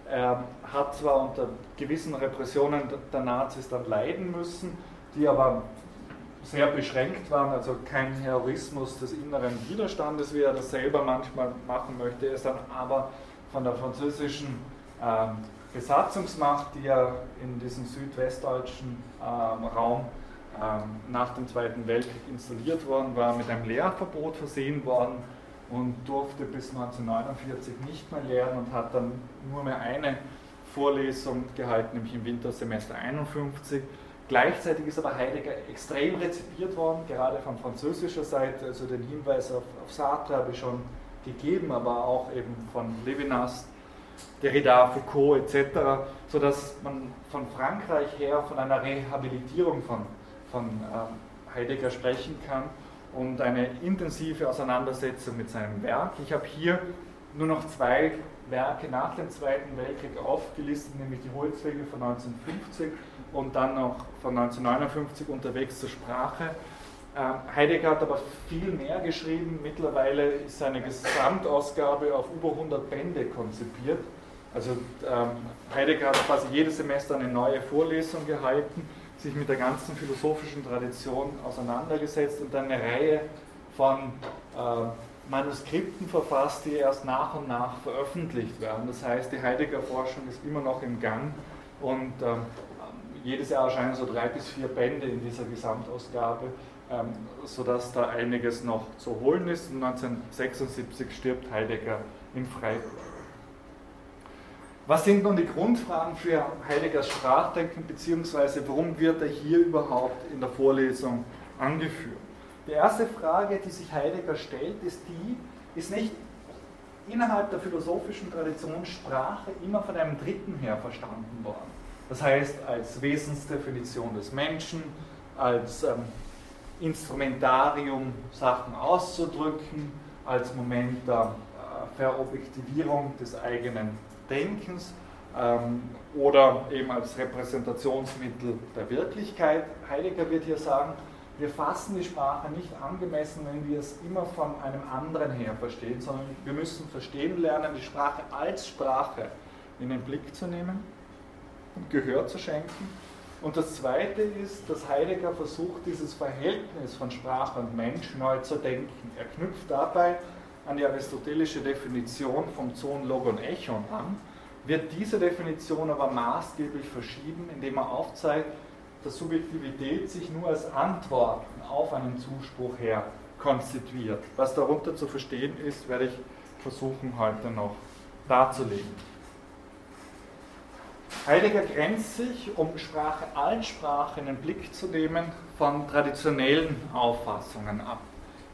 Er hat zwar unter gewissen Repressionen der Nazis dann leiden müssen, die aber sehr beschränkt waren, also kein Heroismus des inneren Widerstandes, wie er das selber manchmal machen möchte. Er ist dann aber von der französischen ähm, Besatzungsmacht, die ja in diesem südwestdeutschen ähm, Raum ähm, nach dem Zweiten Weltkrieg installiert worden war, mit einem Lehrverbot versehen worden und durfte bis 1949 nicht mehr lehren und hat dann nur mehr eine Vorlesung gehalten, nämlich im Wintersemester 51. Gleichzeitig ist aber Heidegger extrem rezipiert worden, gerade von französischer Seite. Also den Hinweis auf, auf Sartre habe ich schon gegeben, aber auch eben von Levinas, Derrida, Foucault etc., sodass man von Frankreich her von einer Rehabilitierung von von ähm, Heidegger sprechen kann und eine intensive Auseinandersetzung mit seinem Werk. Ich habe hier nur noch zwei Werke nach dem Zweiten Weltkrieg aufgelistet, nämlich die Holzwege von 1950 und dann noch von 1959 unterwegs zur Sprache. Ähm, Heidegger hat aber viel mehr geschrieben. Mittlerweile ist seine Gesamtausgabe auf über 100 Bände konzipiert. Also ähm, Heidegger hat quasi jedes Semester eine neue Vorlesung gehalten, sich mit der ganzen philosophischen Tradition auseinandergesetzt und dann eine Reihe von äh, Manuskripten verfasst, die erst nach und nach veröffentlicht werden. Das heißt, die Heidegger-Forschung ist immer noch im Gang und ähm, jedes Jahr erscheinen so drei bis vier Bände in dieser Gesamtausgabe, ähm, sodass da einiges noch zu holen ist. Und 1976 stirbt Heidegger in Freiburg. Was sind nun die Grundfragen für Heideggers Sprachdenken, beziehungsweise warum wird er hier überhaupt in der Vorlesung angeführt? Die erste Frage, die sich Heidegger stellt, ist die, ist nicht innerhalb der philosophischen Tradition Sprache immer von einem Dritten her verstanden worden. Das heißt, als Wesensdefinition des Menschen, als ähm, Instrumentarium, Sachen auszudrücken, als Moment der äh, Verobjektivierung des eigenen Denkens ähm, oder eben als Repräsentationsmittel der Wirklichkeit. Heidegger wird hier sagen, wir fassen die Sprache nicht angemessen, wenn wir es immer von einem anderen her verstehen, sondern wir müssen verstehen lernen, die Sprache als Sprache in den Blick zu nehmen Gehör zu schenken. Und das Zweite ist, dass Heidegger versucht, dieses Verhältnis von Sprache und Mensch neu zu denken. Er knüpft dabei an die aristotelische Definition vom Zoon, Logon, Echon an, wird diese Definition aber maßgeblich verschieben, indem er aufzeigt, dass Subjektivität sich nur als Antworten auf einen Zuspruch her konstituiert. Was darunter zu verstehen ist, werde ich versuchen heute noch darzulegen. Heidegger grenzt sich, um Sprache als Sprache in den Blick zu nehmen, von traditionellen Auffassungen ab.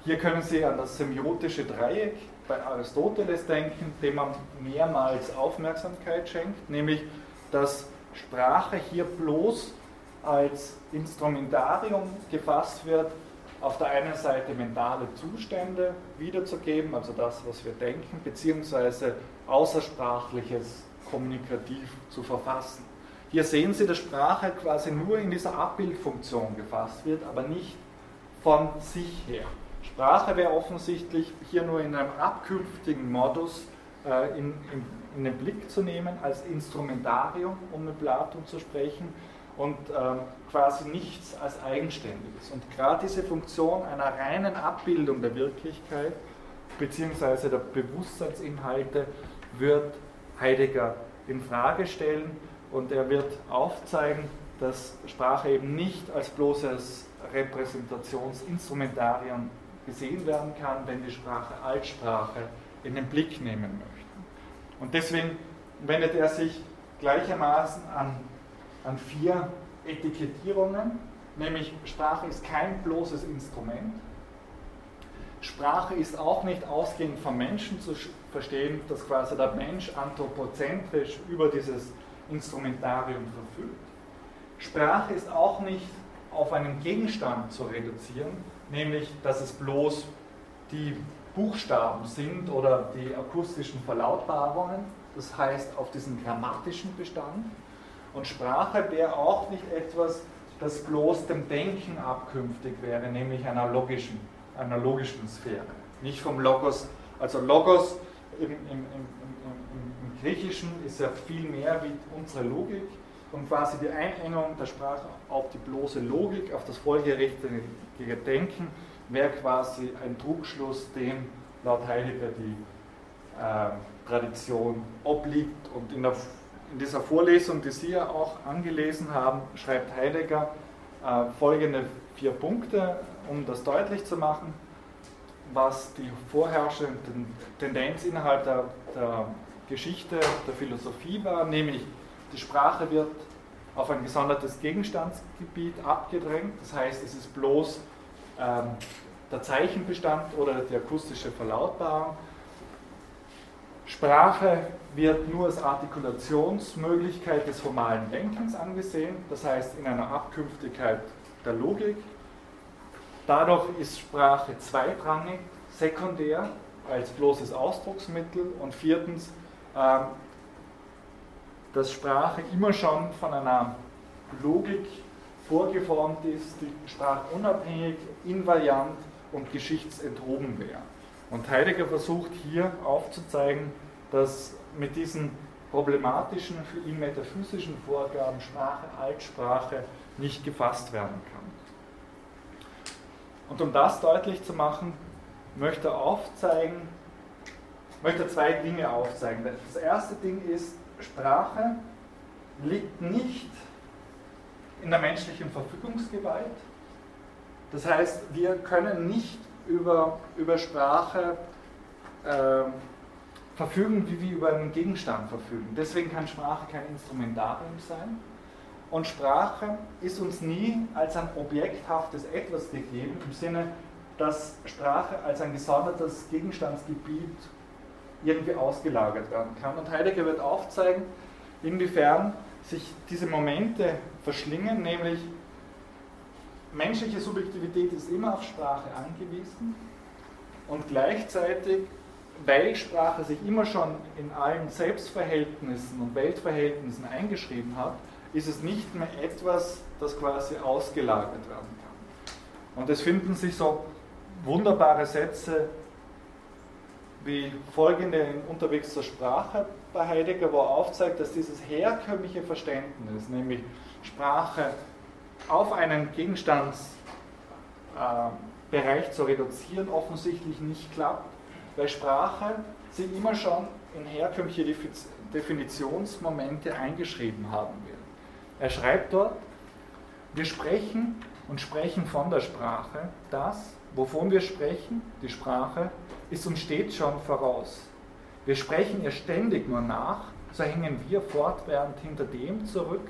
Hier können Sie an das semiotische Dreieck bei Aristoteles denken, dem man mehrmals Aufmerksamkeit schenkt, nämlich dass Sprache hier bloß als Instrumentarium gefasst wird, auf der einen Seite mentale Zustände wiederzugeben, also das, was wir denken, beziehungsweise Außersprachliches kommunikativ zu verfassen. Hier sehen Sie, dass Sprache quasi nur in dieser Abbildfunktion gefasst wird, aber nicht von sich her. Sprache wäre offensichtlich hier nur in einem abkünftigen Modus äh, in, in, in, den Blick zu nehmen, als Instrumentarium, um mit Platon zu sprechen, und ähm, quasi nichts als Eigenständiges. Und gerade diese Funktion einer reinen Abbildung der Wirklichkeit bzw. der Bewusstseinsinhalte wird Heidegger in Frage stellen und er wird aufzeigen, dass Sprache eben nicht als bloßes Repräsentationsinstrumentarium gesehen werden kann, wenn die Sprache als Sprache in den Blick nehmen möchte. Und deswegen wendet er sich gleichermaßen an an vier Etikettierungen, nämlich Sprache ist kein bloßes Instrument. Sprache ist auch nicht ausgehend vom Menschen zu verstehen, dass quasi der Mensch anthropozentrisch über dieses Instrumentarium verfügt. Sprache ist auch nicht auf einen Gegenstand zu reduzieren, nämlich dass es bloß die Buchstaben sind oder die akustischen Verlautbarungen, das heißt auf diesen grammatischen Bestand, und Sprache wäre auch nicht etwas, das bloß dem Denken abkünftig wäre, nämlich einer logischen, einer logischen Sphäre. Nicht vom Logos, also Logos im, im, im, im Griechischen ist ja viel mehr wie unsere Logik und quasi die Einengung der Sprache auf die bloße Logik, auf das folgerichtige Denken, wäre quasi ein Trugschluss, dem laut Heidegger die äh, Tradition obliegt und in der in dieser Vorlesung, die Sie ja auch angelesen haben, schreibt Heidegger äh, folgende vier Punkte, um das deutlich zu machen, was die vorherrschende Tendenz innerhalb der, der Geschichte der Philosophie war, nämlich die Sprache wird auf ein gesondertes Gegenstandsgebiet abgedrängt, das heißt, es ist bloß ähm, der Zeichenbestand oder die akustische Verlautbarung. Sprache wird nur als Artikulationsmöglichkeit des formalen Denkens angesehen, das heißt in einer Abkünftigkeit der Logik. Dadurch ist Sprache zweitrangig, sekundär als bloßes Ausdrucksmittel und viertens, äh, dass Sprache immer schon von einer Logik vorgeformt ist, die sprachunabhängig, invariant und geschichtsenthoben wäre. Und Heidegger versucht hier aufzuzeigen, dass mit diesen problematischen, für ihn metaphysischen Vorgaben Sprache, Altsprache nicht gefasst werden kann. Und um das deutlich zu machen, möchte er aufzeigen, möchte zwei Dinge aufzeigen. Das erste Ding ist, Sprache liegt nicht in der menschlichen Verfügungsgewalt. Das heißt, wir können nicht über, über Sprache äh, verfügen, wie wir über einen Gegenstand verfügen. Deswegen kann Sprache kein Instrumentarium sein. Und Sprache ist uns nie als ein objekthaftes Etwas gegeben, im Sinne, dass Sprache als ein gesondertes Gegenstandsgebiet irgendwie ausgelagert werden kann. Und Heidegger wird aufzeigen, inwiefern sich diese Momente verschlingen, nämlich menschliche Subjektivität ist immer auf Sprache angewiesen und gleichzeitig, weil Sprache sich immer schon in allen Selbstverhältnissen und Weltverhältnissen eingeschrieben hat, ist es nicht mehr etwas, das quasi ausgelagert werden kann. Und es finden sich so wunderbare Sätze wie folgende in Unterwegs zur Sprache bei Heidegger, wo er aufzeigt, dass dieses herkömmliche Verständnis, nämlich Sprache auf einen Gegenstandsbereich äh, zu reduzieren, offensichtlich nicht klappt, weil Sprache sich immer schon in herkömmliche Definitionsmomente eingeschrieben haben. Er schreibt dort, wir sprechen und sprechen von der Sprache. Das, wovon wir sprechen, die Sprache, ist uns stets schon voraus. Wir sprechen ihr ständig nur nach, so hängen wir fortwährend hinter dem zurück,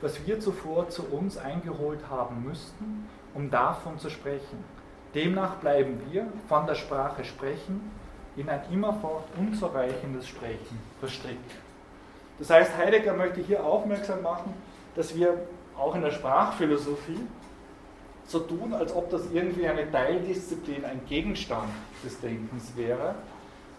was wir zuvor zu uns eingeholt haben müssten, um davon zu sprechen. Demnach bleiben wir von der Sprache sprechen in ein immerfort unzureichendes Sprechen verstrickt. Das heißt, Heidegger möchte hier aufmerksam machen, dass wir auch in der Sprachphilosophie so tun, als ob das irgendwie eine Teildisziplin, ein Gegenstand des Denkens wäre.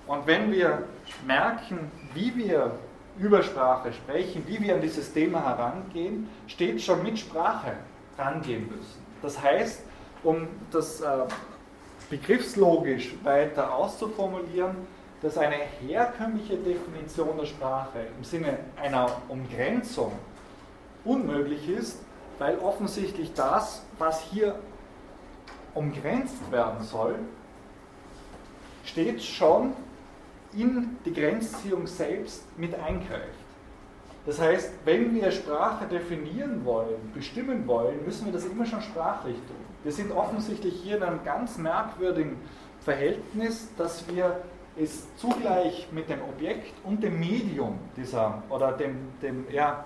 Und wenn wir merken, wie wir über Sprache sprechen, wie wir an dieses Thema herangehen, steht schon mit Sprache rangehen müssen. Das heißt, um das äh, begriffslogisch weiter auszuformulieren, dass eine herkömmliche Definition der Sprache im Sinne einer Umgrenzung unmöglich ist, weil offensichtlich das, was hier umgrenzt werden soll, steht schon in die Grenzziehung selbst mit eingreift. Das heißt, wenn wir Sprache definieren wollen, bestimmen wollen, müssen wir das immer schon sprachlich tun. Wir sind offensichtlich hier in einem ganz merkwürdigen Verhältnis, dass wir es zugleich mit dem Objekt und dem Medium dieser, oder dem, dem, ja,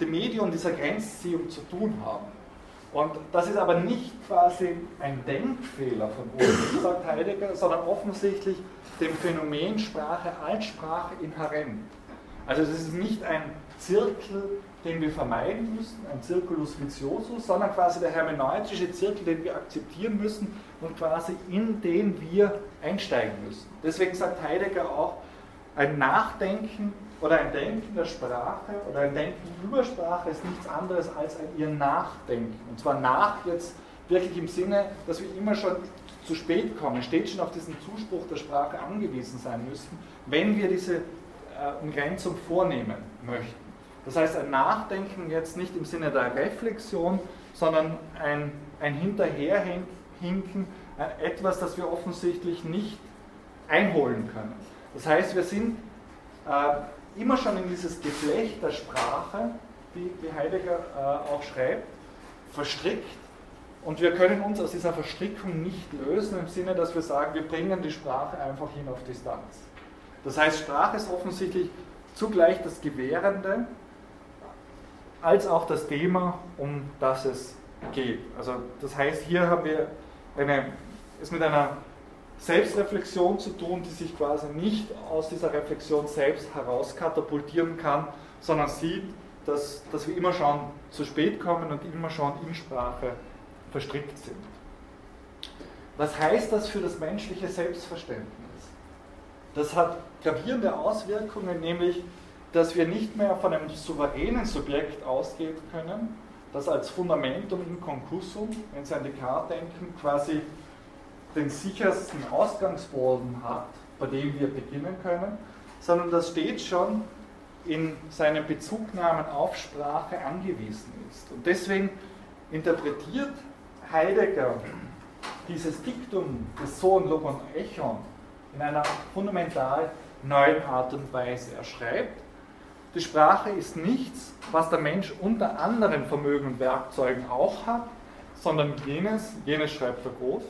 dem Medium dieser Grenzziehung zu tun haben. Und das ist aber nicht quasi ein Denkfehler von uns, sagt Heidegger, sondern offensichtlich dem Phänomen Sprache als Sprache inhärent. Also es ist nicht ein Zirkel, den wir vermeiden müssen, ein Circulus viciosus, sondern quasi der hermeneutische Zirkel, den wir akzeptieren müssen und quasi in den wir einsteigen müssen. Deswegen sagt Heidegger auch, ein Nachdenken oder ein Denken der Sprache oder ein Denken über Sprache ist nichts anderes als ein ihr Nachdenken. Und zwar nach jetzt wirklich im Sinne, dass wir immer schon zu spät kommen, steht schon auf diesen Zuspruch der Sprache angewiesen sein müssen, wenn wir diese äh, Umgrenzung vornehmen möchten. Das heißt, ein Nachdenken jetzt nicht im Sinne der Reflexion, sondern ein, ein Hinterherhinken, äh, etwas, das wir offensichtlich nicht einholen können. Das heißt, wir sind äh, immer schon in dieses Geflecht der Sprache, wie, wie Heidegger äh, auch schreibt, verstrickt und wir können uns aus dieser Verstrickung nicht lösen im Sinne, dass wir sagen, wir bringen die Sprache einfach hin auf Distanz. Das heißt, Sprache ist offensichtlich zugleich das Gewährende als auch das Thema, um das es geht. Also das heißt, hier haben wir eine, es mit einer Selbstreflexion zu tun, die sich quasi nicht aus dieser Reflexion selbst heraus katapultieren kann, sondern sieht, dass, dass wir immer schon zu spät kommen und immer schon in Sprache verstrickt sind. Was heißt das für das menschliche Selbstverständnis? Das hat gravierende Auswirkungen, nämlich, dass wir nicht mehr von einem souveränen Subjekt ausgehen können, das als Fundamentum in concussum, wenn Sie an Descartes denken, quasi den sichersten Ausgangsboden hat, bei dem wir beginnen können, sondern das stets schon in seinen Bezugnahmen auf Sprache angewiesen ist. Und deswegen interpretiert Heidegger dieses Diktum des Sohn Logon Echon in einer fundamental neuen Art und Weise. Er schreibt, die Sprache ist nichts, was der Mensch unter anderen Vermögen und Werkzeugen auch hat, sondern jenes, jenes schreibt er groß,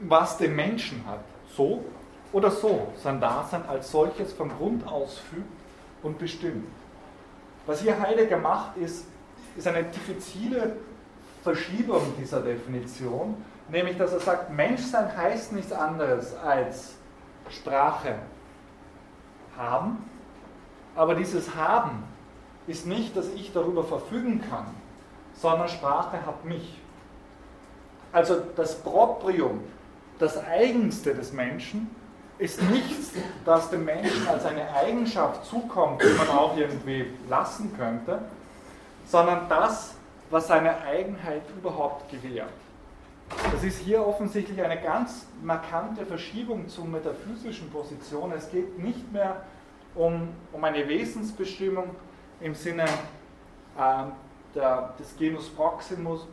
was den Menschen hat, so oder so sein Dasein als solches von Grund aus fügt und bestimmt. Was hier Heidegger macht, ist, ist eine diffizile Verschiebung dieser Definition, nämlich dass er sagt, Menschsein heißt nichts anderes als Sprache haben, aber dieses Haben ist nicht, dass ich darüber verfügen kann, sondern Sprache hat mich. Also das Proprium, das Eigenste des Menschen, ist nichts, das dem Menschen als eine Eigenschaft zukommt, die man auch irgendwie lassen könnte, sondern das, was seine Eigenheit überhaupt gewährt. Das ist hier offensichtlich eine ganz markante Verschiebung zur metaphysischen Position. Es geht nicht mehr um, um eine Wesensbestimmung im Sinne äh, der, des Genus Proximus,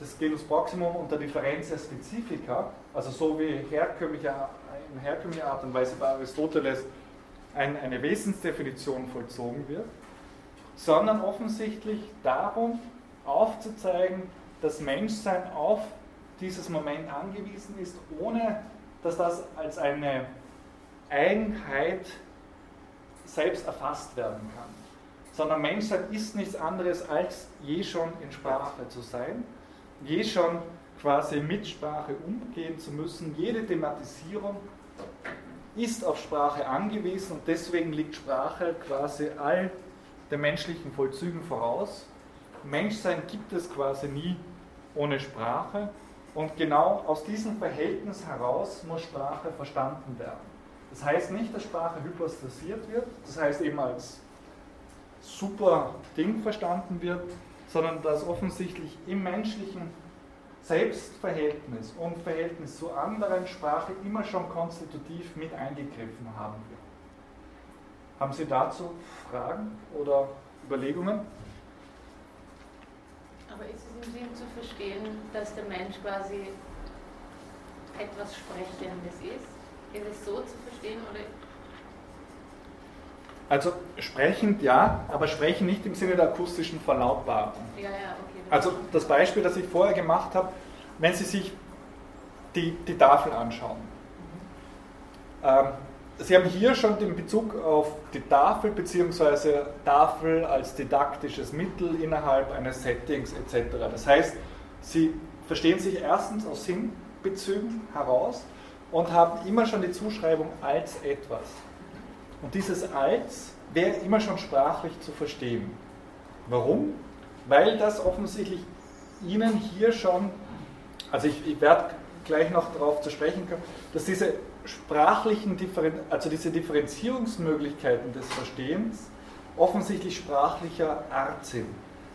des Genus Proximum und der Differentia Specifica, also so wie herkömmlicher, in herkömmlicher Art und Weise bei Aristoteles ein, eine Wesensdefinition vollzogen wird, sondern offensichtlich darum aufzuzeigen, dass Menschsein auf dieses Moment angewiesen ist, ohne dass das als eine Eigenheit selbst erfasst werden kann. Sondern Menschsein ist nichts anderes als je schon in Sprache zu sein, je schon quasi mit Sprache umgehen zu müssen. Jede Thematisierung ist auf Sprache angewiesen und deswegen liegt Sprache quasi all den menschlichen Vollzügen voraus. Menschsein gibt es quasi nie ohne Sprache und genau aus diesem Verhältnis heraus muss Sprache verstanden werden. Das heißt nicht, dass Sprache hypostasiert wird, das heißt eben als super Ding verstanden wird, sondern dass offensichtlich im menschlichen Selbstverhältnis und Verhältnis zu anderen Sprache immer schon konstitutiv mit eingegriffen haben wird. Haben Sie dazu Fragen oder Überlegungen? Aber ist es im Sinn zu verstehen, dass der Mensch quasi etwas Sprechendes ist? Ist es so zu verstehen oder? Also sprechend ja, aber sprechen nicht im Sinne der akustischen Verlautbarung. Ja, ja, okay. Also das Beispiel, das ich vorher gemacht habe, wenn Sie sich die, die Tafel anschauen. Mhm. Ähm, Sie haben hier schon den Bezug auf die Tafel bzw. Tafel als didaktisches Mittel innerhalb eines Settings etc. Das heißt, Sie verstehen sich erstens aus Sinnbezügen heraus und haben immer schon die Zuschreibung als etwas. Und dieses als wäre immer schon sprachlich zu verstehen. Warum? Weil das offensichtlich Ihnen hier schon, also ich, ich werde gleich noch darauf zu sprechen kommen, dass diese sprachlichen Differen also diese Differenzierungsmöglichkeiten des Verstehens offensichtlich sprachlicher Art sind.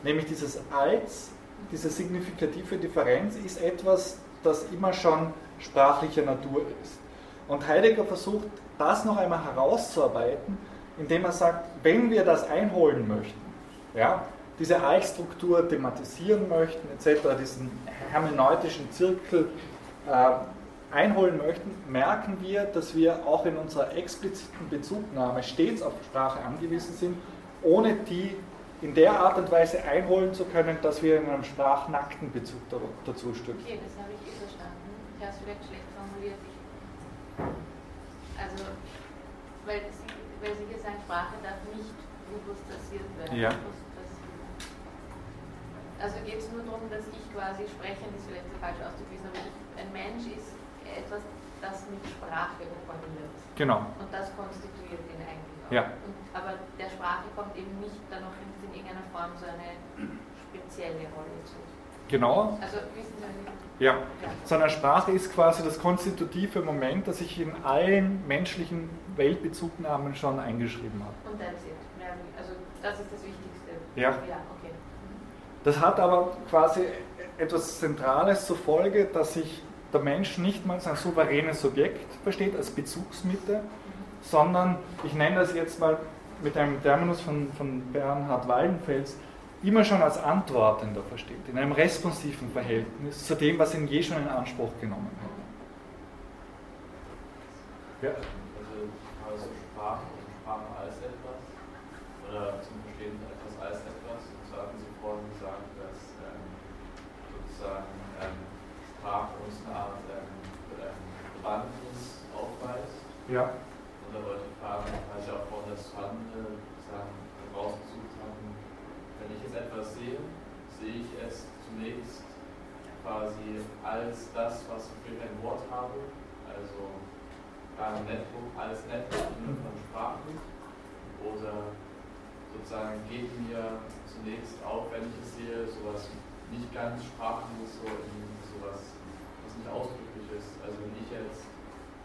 Nämlich dieses als, diese signifikative Differenz ist etwas, das immer schon sprachlicher Natur ist. Und Heidegger versucht das noch einmal herauszuarbeiten, indem er sagt, wenn wir das einholen möchten, ja, diese Als-Struktur thematisieren möchten, etc., diesen hermeneutischen Zirkel äh, einholen möchten, merken wir, dass wir auch in unserer expliziten Bezugnahme stets auf Sprache angewiesen sind, ohne die in der Art und Weise einholen zu können, dass wir in einem sprachnackten Bezug dazu stehen. Okay, das habe ich verstanden. Ich habe es vielleicht schlecht formuliert. Also, weil Sie, weil Sie hier sagen, Sprache darf nicht hypostasiert werden. Ja. Also geht es nur darum, dass ich quasi sprechen, das ist vielleicht falsch auszuwiesen, aber ich, ein Mensch ist etwas, das mit Sprache operiert. Genau. Und das konstituiert ihn eigentlich auch. Ja. Und, aber der Sprache kommt eben nicht dann noch in irgendeiner Form so eine spezielle Rolle zu. Genauer. Also wissen Sie nicht. Ja. ja. Sondern Sprache ist quasi das konstitutive Moment, das sich in allen menschlichen Weltbezugnahmen schon eingeschrieben hat. Und that's it. Also das ist das Wichtigste. Ja. ja okay. Das hat aber quasi etwas Zentrales zur Folge, dass sich der Mensch nicht mal als ein souveränes Subjekt versteht, als Bezugsmitte, sondern, ich nenne das jetzt mal mit einem Terminus von, von Bernhard Waldenfels, immer schon als Antwortender versteht, in einem responsiven Verhältnis zu dem, was ihn je schon in Anspruch genommen hat. Ja. Also, also Sprache Sprache als etwas oder zum Verstehen etwas als etwas. Und so hatten Sie vorhin gesagt, dass ähm, sozusagen ähm, Sprache uns eine Art ähm Bewandtnis aufweist. Ja. Und da wollte ich fragen, weil Sie auch vorhin das Vorhandene sagen, rausgesucht haben, wenn ich jetzt etwas sehe, sehe ich es zunächst quasi als das, was ich ein Wort habe, also ein Netbook als Netbook von Sprache oder sozusagen geht mir zunächst auf, wenn ich es sehe, sowas nicht ganz sprachlich, so in sowas, was nicht ausdrücklich ist. Also wenn ich jetzt,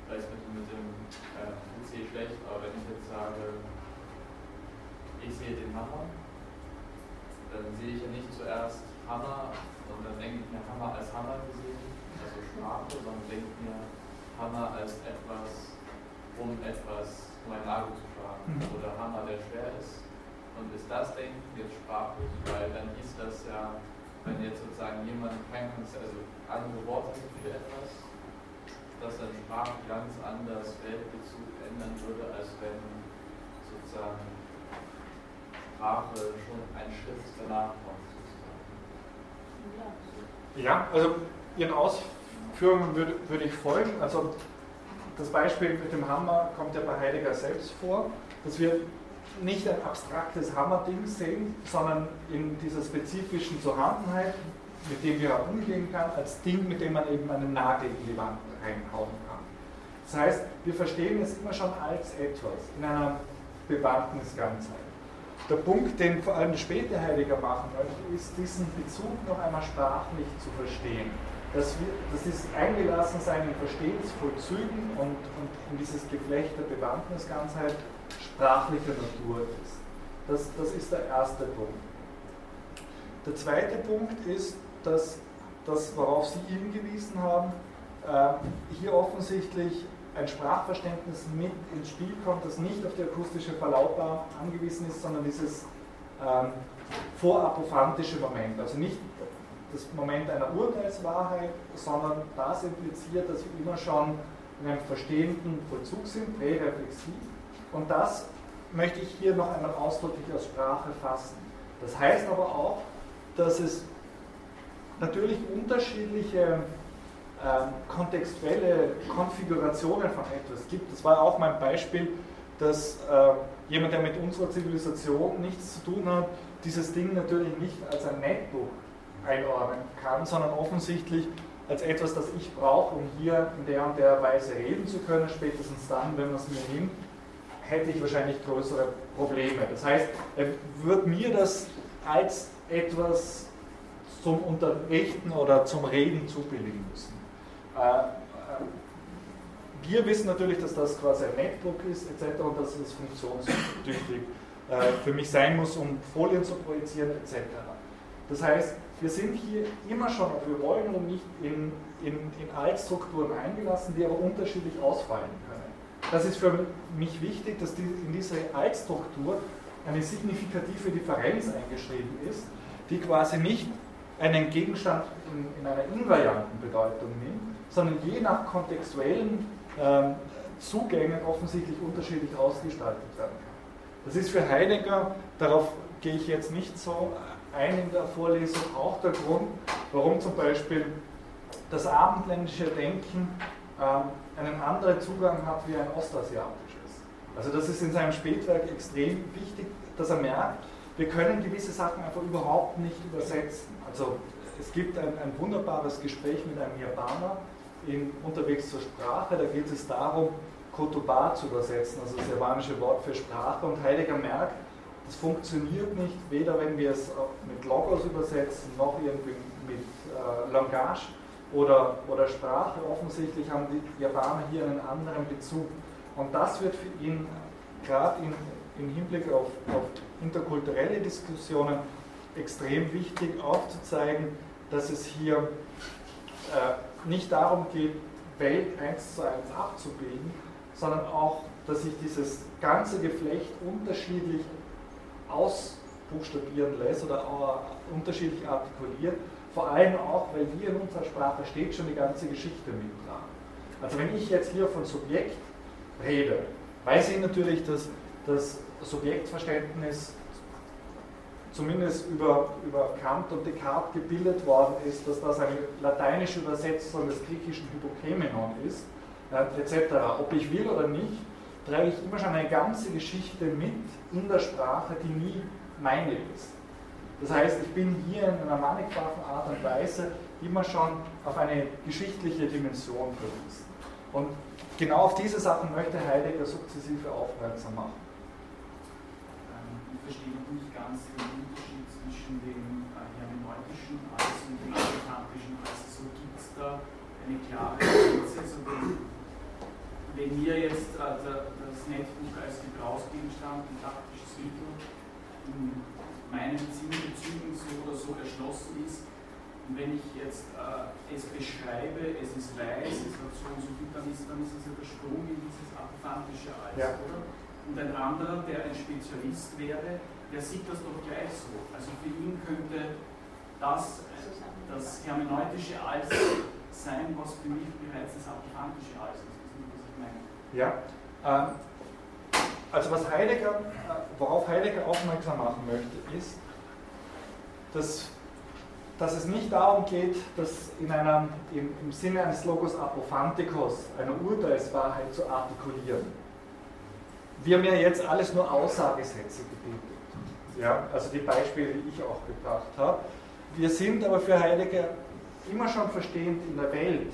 vielleicht mit, mit dem äh, PC schlecht, aber wenn ich jetzt sage, ich sehe den Hammer, dann sehe ich ja nicht zuerst Hammer und dann denke ich mir Hammer als Hammer gesehen, also Sprache, sondern denke mir Hammer als etwas, um etwas, um ein Nagel zu schlagen. Mhm. Oder Hammer, der schwer ist. Und ist das Denken jetzt sprachlich? Weil dann ist das ja, wenn jetzt sozusagen jemand kein also andere Worte für etwas, dass dann Sprache ganz anders Weltbezug ändern würde, als wenn sozusagen Sprache schon ein Schritt danach kommt. Ja, also Ihren Ausführungen würde, würde ich folgen. Also das Beispiel mit dem Hammer kommt ja bei Heidegger selbst vor, dass wir nicht ein abstraktes Hammerding sehen, sondern in dieser spezifischen Vorhandenheit, mit dem wir umgehen kann, als Ding, mit dem man eben einen Nagel in die Wand reinhauen kann. Das heißt, wir verstehen es immer schon als etwas, in einer Bewandtnisganzheit. Der Punkt, den vor allem später Heidegger machen möchte, ist, diesen Bezug noch einmal sprachlich zu verstehen. Dass, dass dieses Eingelassensein in Verstehensvollzügen und, und in dieses Geflecht der Bewandtnisganzheit sprachlicher Natur ist. Das, das ist der erste Punkt. Der zweite Punkt ist, dass das, worauf Sie hingewiesen haben, äh, hier offensichtlich ein Sprachverständnis mit ins Spiel kommt, das nicht auf die akustische Verlautbarung angewiesen ist, sondern dieses ähm, vorapophantische Moment. Also nicht das Moment einer Urteilswahrheit, sondern das impliziert, dass wir immer schon in einem verstehenden Vollzug sind, präreflexiv. Und das möchte ich hier noch einmal ausdrücklich als Sprache fassen. Das heißt aber auch, dass es natürlich unterschiedliche ähm, kontextuelle Konfigurationen von etwas gibt. Das war auch mein Beispiel, dass äh, jemand, der mit unserer Zivilisation nichts zu tun hat, dieses Ding natürlich nicht als ein Netbook einordnen kann, sondern offensichtlich als etwas, das ich brauche, um hier in der und der Weise reden zu können. Spätestens dann, wenn man es mir nimmt, hätte ich wahrscheinlich größere Probleme. Das heißt, er wird mir das als etwas zum Unterrichten oder zum Reden zubilligen müssen. Äh, äh, wir wissen natürlich, dass das quasi ein Netbook ist etc. und dass es funktionstüchtig äh, für mich sein muss, um Folien zu projizieren etc. Das heißt, wir sind hier immer schon, ob wir wollen oder nicht, in, in, in Altstrukturen eingelassen, die aber unterschiedlich ausfallen können. Das ist für mich wichtig, dass die, in dieser Altstruktur eine signifikative Differenz eingeschrieben ist, die quasi nicht einen Gegenstand in, in einer invarianten Bedeutung nimmt, sondern je nach kontextuellen ähm, Zugängen offensichtlich unterschiedlich ausgestaltet werden kann. Das ist für Heidegger, darauf gehe ich jetzt nicht so ein in der Vorlesung, auch der Grund, warum zum Beispiel das abendländische Denken ähm, einen anderen Zugang hat wie ein ostasiatisches. Also das ist in seinem Spätwerk extrem wichtig, dass er merkt, wir können gewisse Sachen einfach überhaupt nicht übersetzen. Also es gibt ein, ein wunderbares Gespräch mit einem Japaner, in Unterwegs zur Sprache, da geht es darum, Kotoba zu übersetzen, also das japanische Wort für Sprache. Und Heidegger merkt, es funktioniert nicht, weder wenn wir es mit Logos übersetzen, noch irgendwie mit äh, Langage oder, oder Sprache. Offensichtlich haben die Japaner hier einen anderen Bezug. Und das wird für ihn gerade im Hinblick auf, auf interkulturelle Diskussionen extrem wichtig aufzuzeigen, dass es hier äh, nicht darum geht, Welt eins zu eins abzubilden, sondern auch, dass sich dieses ganze Geflecht unterschiedlich ausbuchstabieren lässt oder unterschiedlich artikuliert. Vor allem auch, weil wir in unserer Sprache steht schon die ganze Geschichte mit dran. Also wenn ich jetzt hier von Subjekt rede, weiß ich natürlich, dass das Subjektverständnis zumindest über, über Kant und Descartes gebildet worden ist, dass das eine lateinische Übersetzung des griechischen Hypokemenon ist, äh, etc. Ob ich will oder nicht, trage ich immer schon eine ganze Geschichte mit in der Sprache, die nie meine ist. Das heißt, ich bin hier in einer mannigfachen Art und Weise immer schon auf eine geschichtliche Dimension verwiesen. Und genau auf diese Sachen möchte Heidegger sukzessive aufmerksam machen. Ähm, ich verstehe noch nicht ganz den Unterschied zwischen dem äh, hermeneutischen Als und dem adjekantischen Als. So gibt es da eine klare Grenze. Wenn mir jetzt äh, das Netbuch als Gebrauchsgegenstand, ein taktisches Mittel in meinen Sinnbezügen so oder so erschlossen ist, und wenn ich jetzt äh, es beschreibe, es ist weiß, es hat so und so viel, dann ist, dann ist es ja der Sprung in dieses apophantische Als, ja. oder? Und ein anderer, der ein Spezialist wäre, der sieht das doch gleich so. Also für ihn könnte das das hermeneutische Als sein, was für mich bereits das apophantische Als ist. Das ist nicht, was ich meine. Ja. Ähm, also was Heidegger, äh, worauf Heidegger aufmerksam machen möchte, ist, dass dass es nicht darum geht, dass in einer, im, im Sinne eines Logos Apophantikos, einer Urteilswahrheit zu artikulieren. Wir haben ja jetzt alles nur Aussagesätze gebildet. Ja, also die Beispiele, die ich auch gebracht habe. Wir sind aber für Heidegger immer schon verstehend in der Welt.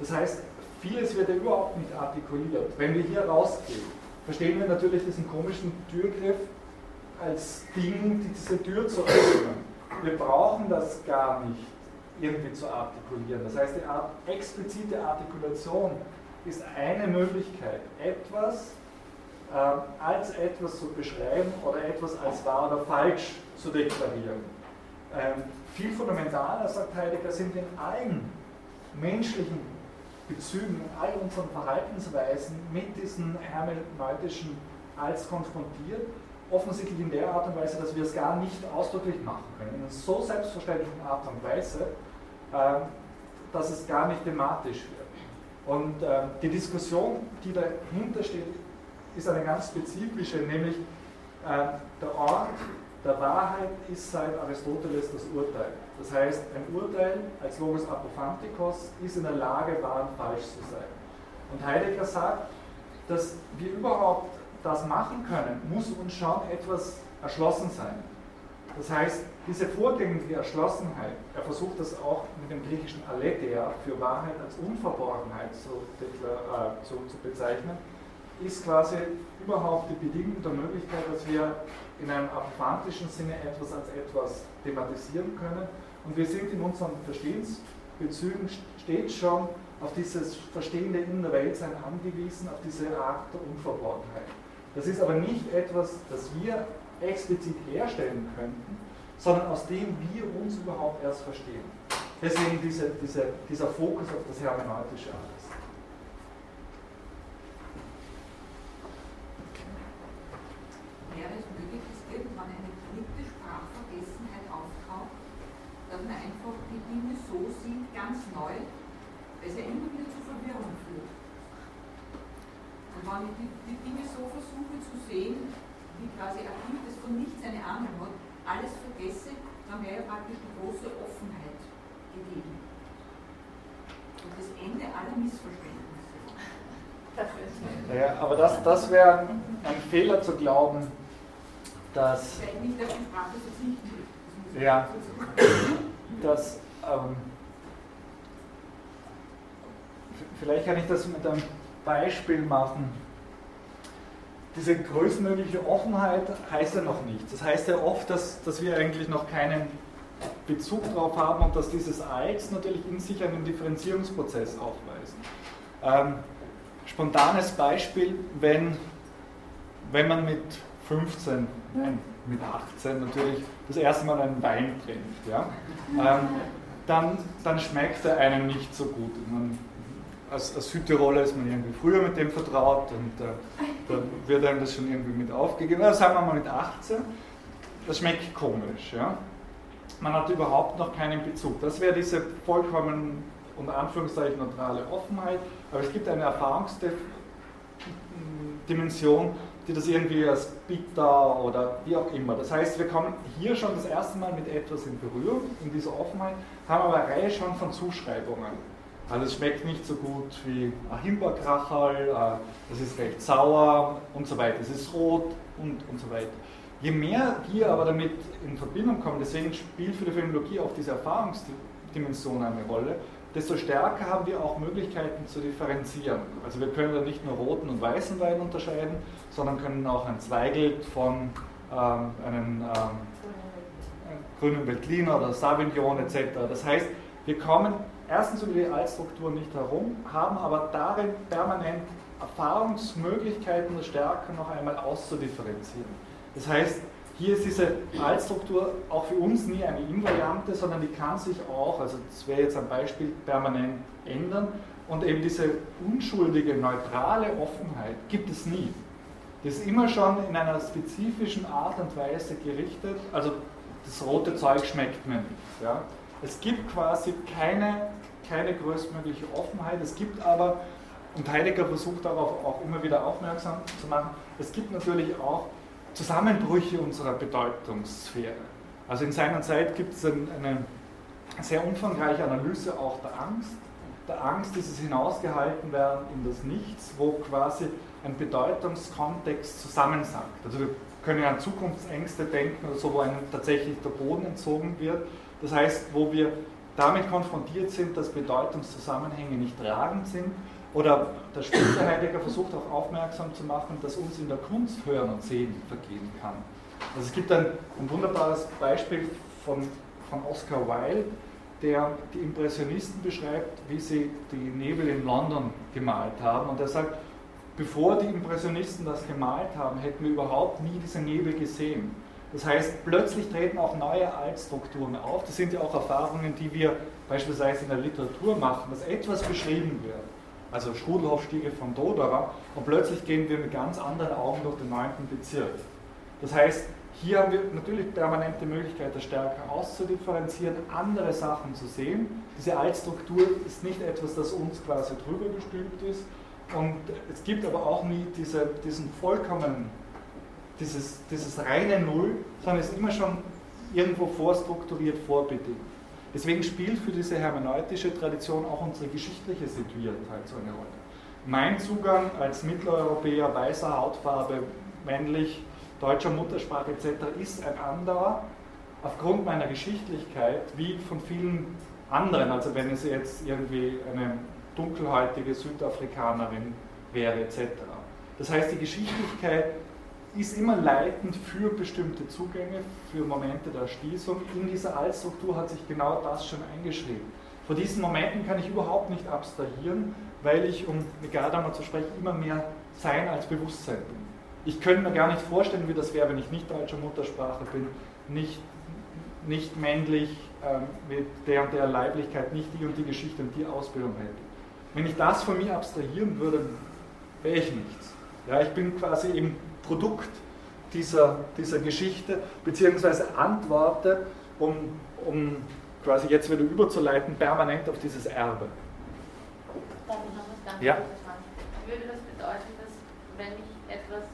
Das heißt, vieles wird ja überhaupt nicht artikuliert. Wenn wir hier rausgehen, verstehen wir natürlich diesen komischen Türgriff als Ding, diese Tür zu öffnen wir brauchen das gar nicht irgendwie zu artikulieren. Das heißt, die Art, explizite Artikulation ist eine Möglichkeit, etwas äh, als etwas zu beschreiben oder etwas als wahr oder falsch zu deklarieren. Ähm, viel fundamentaler, sagt Heidegger, sind in allen menschlichen Bezügen, all unseren Verhaltensweisen mit diesen hermeneutischen als konfrontiert offensichtlich in der Art und Weise, dass wir es gar nicht ausdrücklich machen können. In einer so selbstverständlichen Art und Weise, ähm, dass es gar nicht thematisch wird. Und ähm, die Diskussion, die dahinter steht, ist eine ganz spezifische, nämlich ähm, der Ort der Wahrheit ist seit Aristoteles das Urteil. Das heißt, ein Urteil als Logos Apophantikos ist in der Lage, wahr und falsch zu sein. Und Heidegger sagt, dass wir überhaupt das machen können, muss uns schon etwas erschlossen sein. Das heißt, diese vorgängige Erschlossenheit, er versucht das auch mit dem griechischen Aletheia für Wahrheit als Unverborgenheit zu, äh, zu, zu bezeichnen, ist quasi überhaupt die Bedingung der Möglichkeit, dass wir in einem apophantischen Sinne etwas als etwas thematisieren können. Und wir sind in unseren Verstehensbezügen stets schon auf dieses Verstehende in der Weltsein angewiesen, auf diese Art der Unverborgenheit. Das ist aber nicht etwas, das wir explizit herstellen könnten, sondern aus dem wir uns überhaupt erst verstehen. Deswegen diese, diese, dieser Fokus auf das hermeneutische alles. Wäre es möglich, dass irgendwann eine dritte Sprachvergessenheit auftaucht, dass man einfach die Dinge so sieht, ganz neu, weil es ja immer wieder zu Verwirrung führt? Und wenn ich die, die Dinge so versuche zu sehen, wie quasi ein Kind, das von nichts eine Ahnung hat, alles vergesse, dann wäre ja praktisch die große Offenheit gegeben. Und das Ende aller Missverständnisse. Ja, aber das, wäre ein Fehler zu glauben, dass. Ja, dass. Ähm, vielleicht kann ich das mit einem Beispiel machen. diese größtmögliche Offenheit heißt ja noch nichts. Das heißt ja oft, dass, dass wir eigentlich noch keinen Bezug darauf haben und dass dieses Als natürlich in sich einen Differenzierungsprozess aufweist. Ähm, spontanes Beispiel, wenn, wenn man mit 15, nein, mit 18 natürlich das erste Mal einen Wein trinkt, ja, ähm, dann, dann schmeckt er einem nicht so gut. Man, als, als Südtiroler ist man irgendwie früher mit dem vertraut und äh, da wird einem das schon irgendwie mit aufgegeben. Also sagen wir mal mit 18, das schmeckt komisch. Ja? Man hat überhaupt noch keinen Bezug. Das wäre diese vollkommen und Anführungszeichen neutrale Offenheit, aber es gibt eine Erfahrungsdimension, die das irgendwie als bitter oder wie auch immer. Das heißt, wir kommen hier schon das erste Mal mit etwas in Berührung, in dieser Offenheit, haben aber eine Reihe schon von Zuschreibungen. Also es schmeckt nicht so gut wie ein Himbeerkracherl, äh, es ist recht sauer und so weiter, es ist rot und, und so weiter. Je mehr wir aber damit in Verbindung kommen, deswegen spielt für die Phänomenologie auch diese Erfahrungsdimension eine Rolle, desto stärker haben wir auch Möglichkeiten zu differenzieren. Also wir können da nicht nur roten und weißen Wein unterscheiden, sondern können auch ein Zweigelt von ähm, einem ähm, grünen Veltliner oder Sauvignon etc. Das heißt, wir kommen erstens über die Altstruktur nicht herum, haben aber darin permanent Erfahrungsmöglichkeiten der Stärke noch einmal auszudifferenzieren. Das heißt, hier ist diese Altstruktur auch für uns nie eine Invariante, sondern die kann sich auch, also das wäre jetzt ein Beispiel, permanent ändern. Und eben diese unschuldige, neutrale Offenheit gibt es nie. Das ist immer schon in einer spezifischen Art und Weise gerichtet. Also das rote Zeug schmeckt mir nicht. Ja. Es gibt quasi keine, keine größtmögliche Offenheit. Es gibt aber, und Heidegger versucht darauf auch immer wieder aufmerksam zu machen, es gibt natürlich auch Zusammenbrüche unserer Bedeutungssphäre. Also in seiner Zeit gibt es eine sehr umfangreiche Analyse auch der Angst. Der Angst, dieses hinausgehalten werden in das Nichts, wo quasi ein Bedeutungskontext zusammensackt. Also wir können ja an Zukunftsängste denken oder so, wo einem tatsächlich der Boden entzogen wird. Das heißt, wo wir damit konfrontiert sind, dass Bedeutungszusammenhänge nicht tragend sind oder der späte Heidegger versucht auch aufmerksam zu machen, dass uns in der Kunst Hören und Sehen vergehen kann. Also es gibt ein, ein wunderbares Beispiel von, von Oscar Wilde, der die Impressionisten beschreibt, wie sie die Nebel in London gemalt haben. Und er sagt, bevor die Impressionisten das gemalt haben, hätten wir überhaupt nie diese Nebel gesehen. Das heißt, plötzlich treten auch neue Altstrukturen auf. Das sind ja auch Erfahrungen, die wir beispielsweise in der Literatur machen, dass etwas beschrieben wird also Strudelhofstiege von Dodora, und plötzlich gehen wir mit ganz anderen Augen durch den 9. Bezirk. Das heißt, hier haben wir natürlich permanent die Möglichkeit, das stärker auszudifferenzieren, andere Sachen zu sehen. Diese Altstruktur ist nicht etwas, das uns quasi drüber gestülpt ist. Und es gibt aber auch nie diese, diesen vollkommen, dieses, dieses reine Null, sondern es ist immer schon irgendwo vorstrukturiert, vorbedingt. Deswegen spielt für diese hermeneutische Tradition auch unsere geschichtliche Situiertheit so eine Rolle. Mein Zugang als Mitteleuropäer, weißer Hautfarbe, männlich, deutscher Muttersprache etc. ist ein anderer aufgrund meiner Geschichtlichkeit wie von vielen anderen. Also wenn es jetzt irgendwie eine dunkelhäutige Südafrikanerin wäre etc. Das heißt, die Geschichtlichkeit ist immer leitend für bestimmte Zugänge, für Momente der Schließung. In dieser Altstruktur hat sich genau das schon eingeschrieben. Vor diesen Momenten kann ich überhaupt nicht abstrahieren, weil ich, um mit Gadamer zu sprechen, immer mehr Sein als Bewusstsein bin. Ich könnte mir gar nicht vorstellen, wie das wäre, wenn ich nicht deutscher Muttersprache bin, nicht, nicht männlich, ähm, mit der und der Leiblichkeit, nicht die und die Geschichte und die Ausbildung hätte. Wenn ich das von mir abstrahieren würde, wäre ich nichts. Ja, ich bin quasi im Produkt dieser, dieser Geschichte, beziehungsweise antworte, um, um quasi jetzt wieder überzuleiten, permanent auf dieses Erbe. Darf ich noch was ganz ja. Würde das bedeuten, dass wenn ich etwas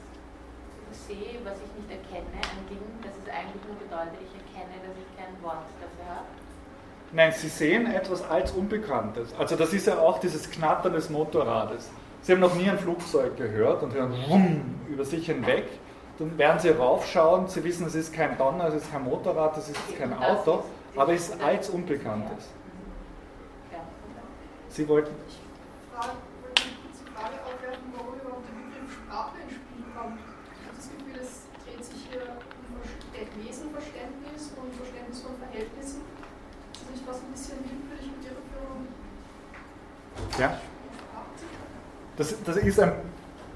sehe, was ich nicht erkenne, ein Ding, dass es eigentlich nur bedeutet, ich erkenne, dass ich kein Wort dafür habe? Nein, Sie sehen etwas als Unbekanntes. Also das ist ja auch dieses Knattern des Motorrades. Sie haben noch nie ein Flugzeug gehört und hören wumm über sich hinweg. Dann werden Sie raufschauen, Sie wissen, es ist kein Donner, es ist kein Motorrad, es ist kein Auto, aber es ist als Unbekanntes. Sie wollten. Ich wollte eine kurze Frage aufwerfen, warum überhaupt der Begriff Sprache ins Spiel kommt. Ich habe das Gefühl, es dreht sich hier um Lesenverständnis und Verständnis von Verhältnissen. Ist nicht was ein bisschen willkürlich und irreführend? Ja. Das, das ist ein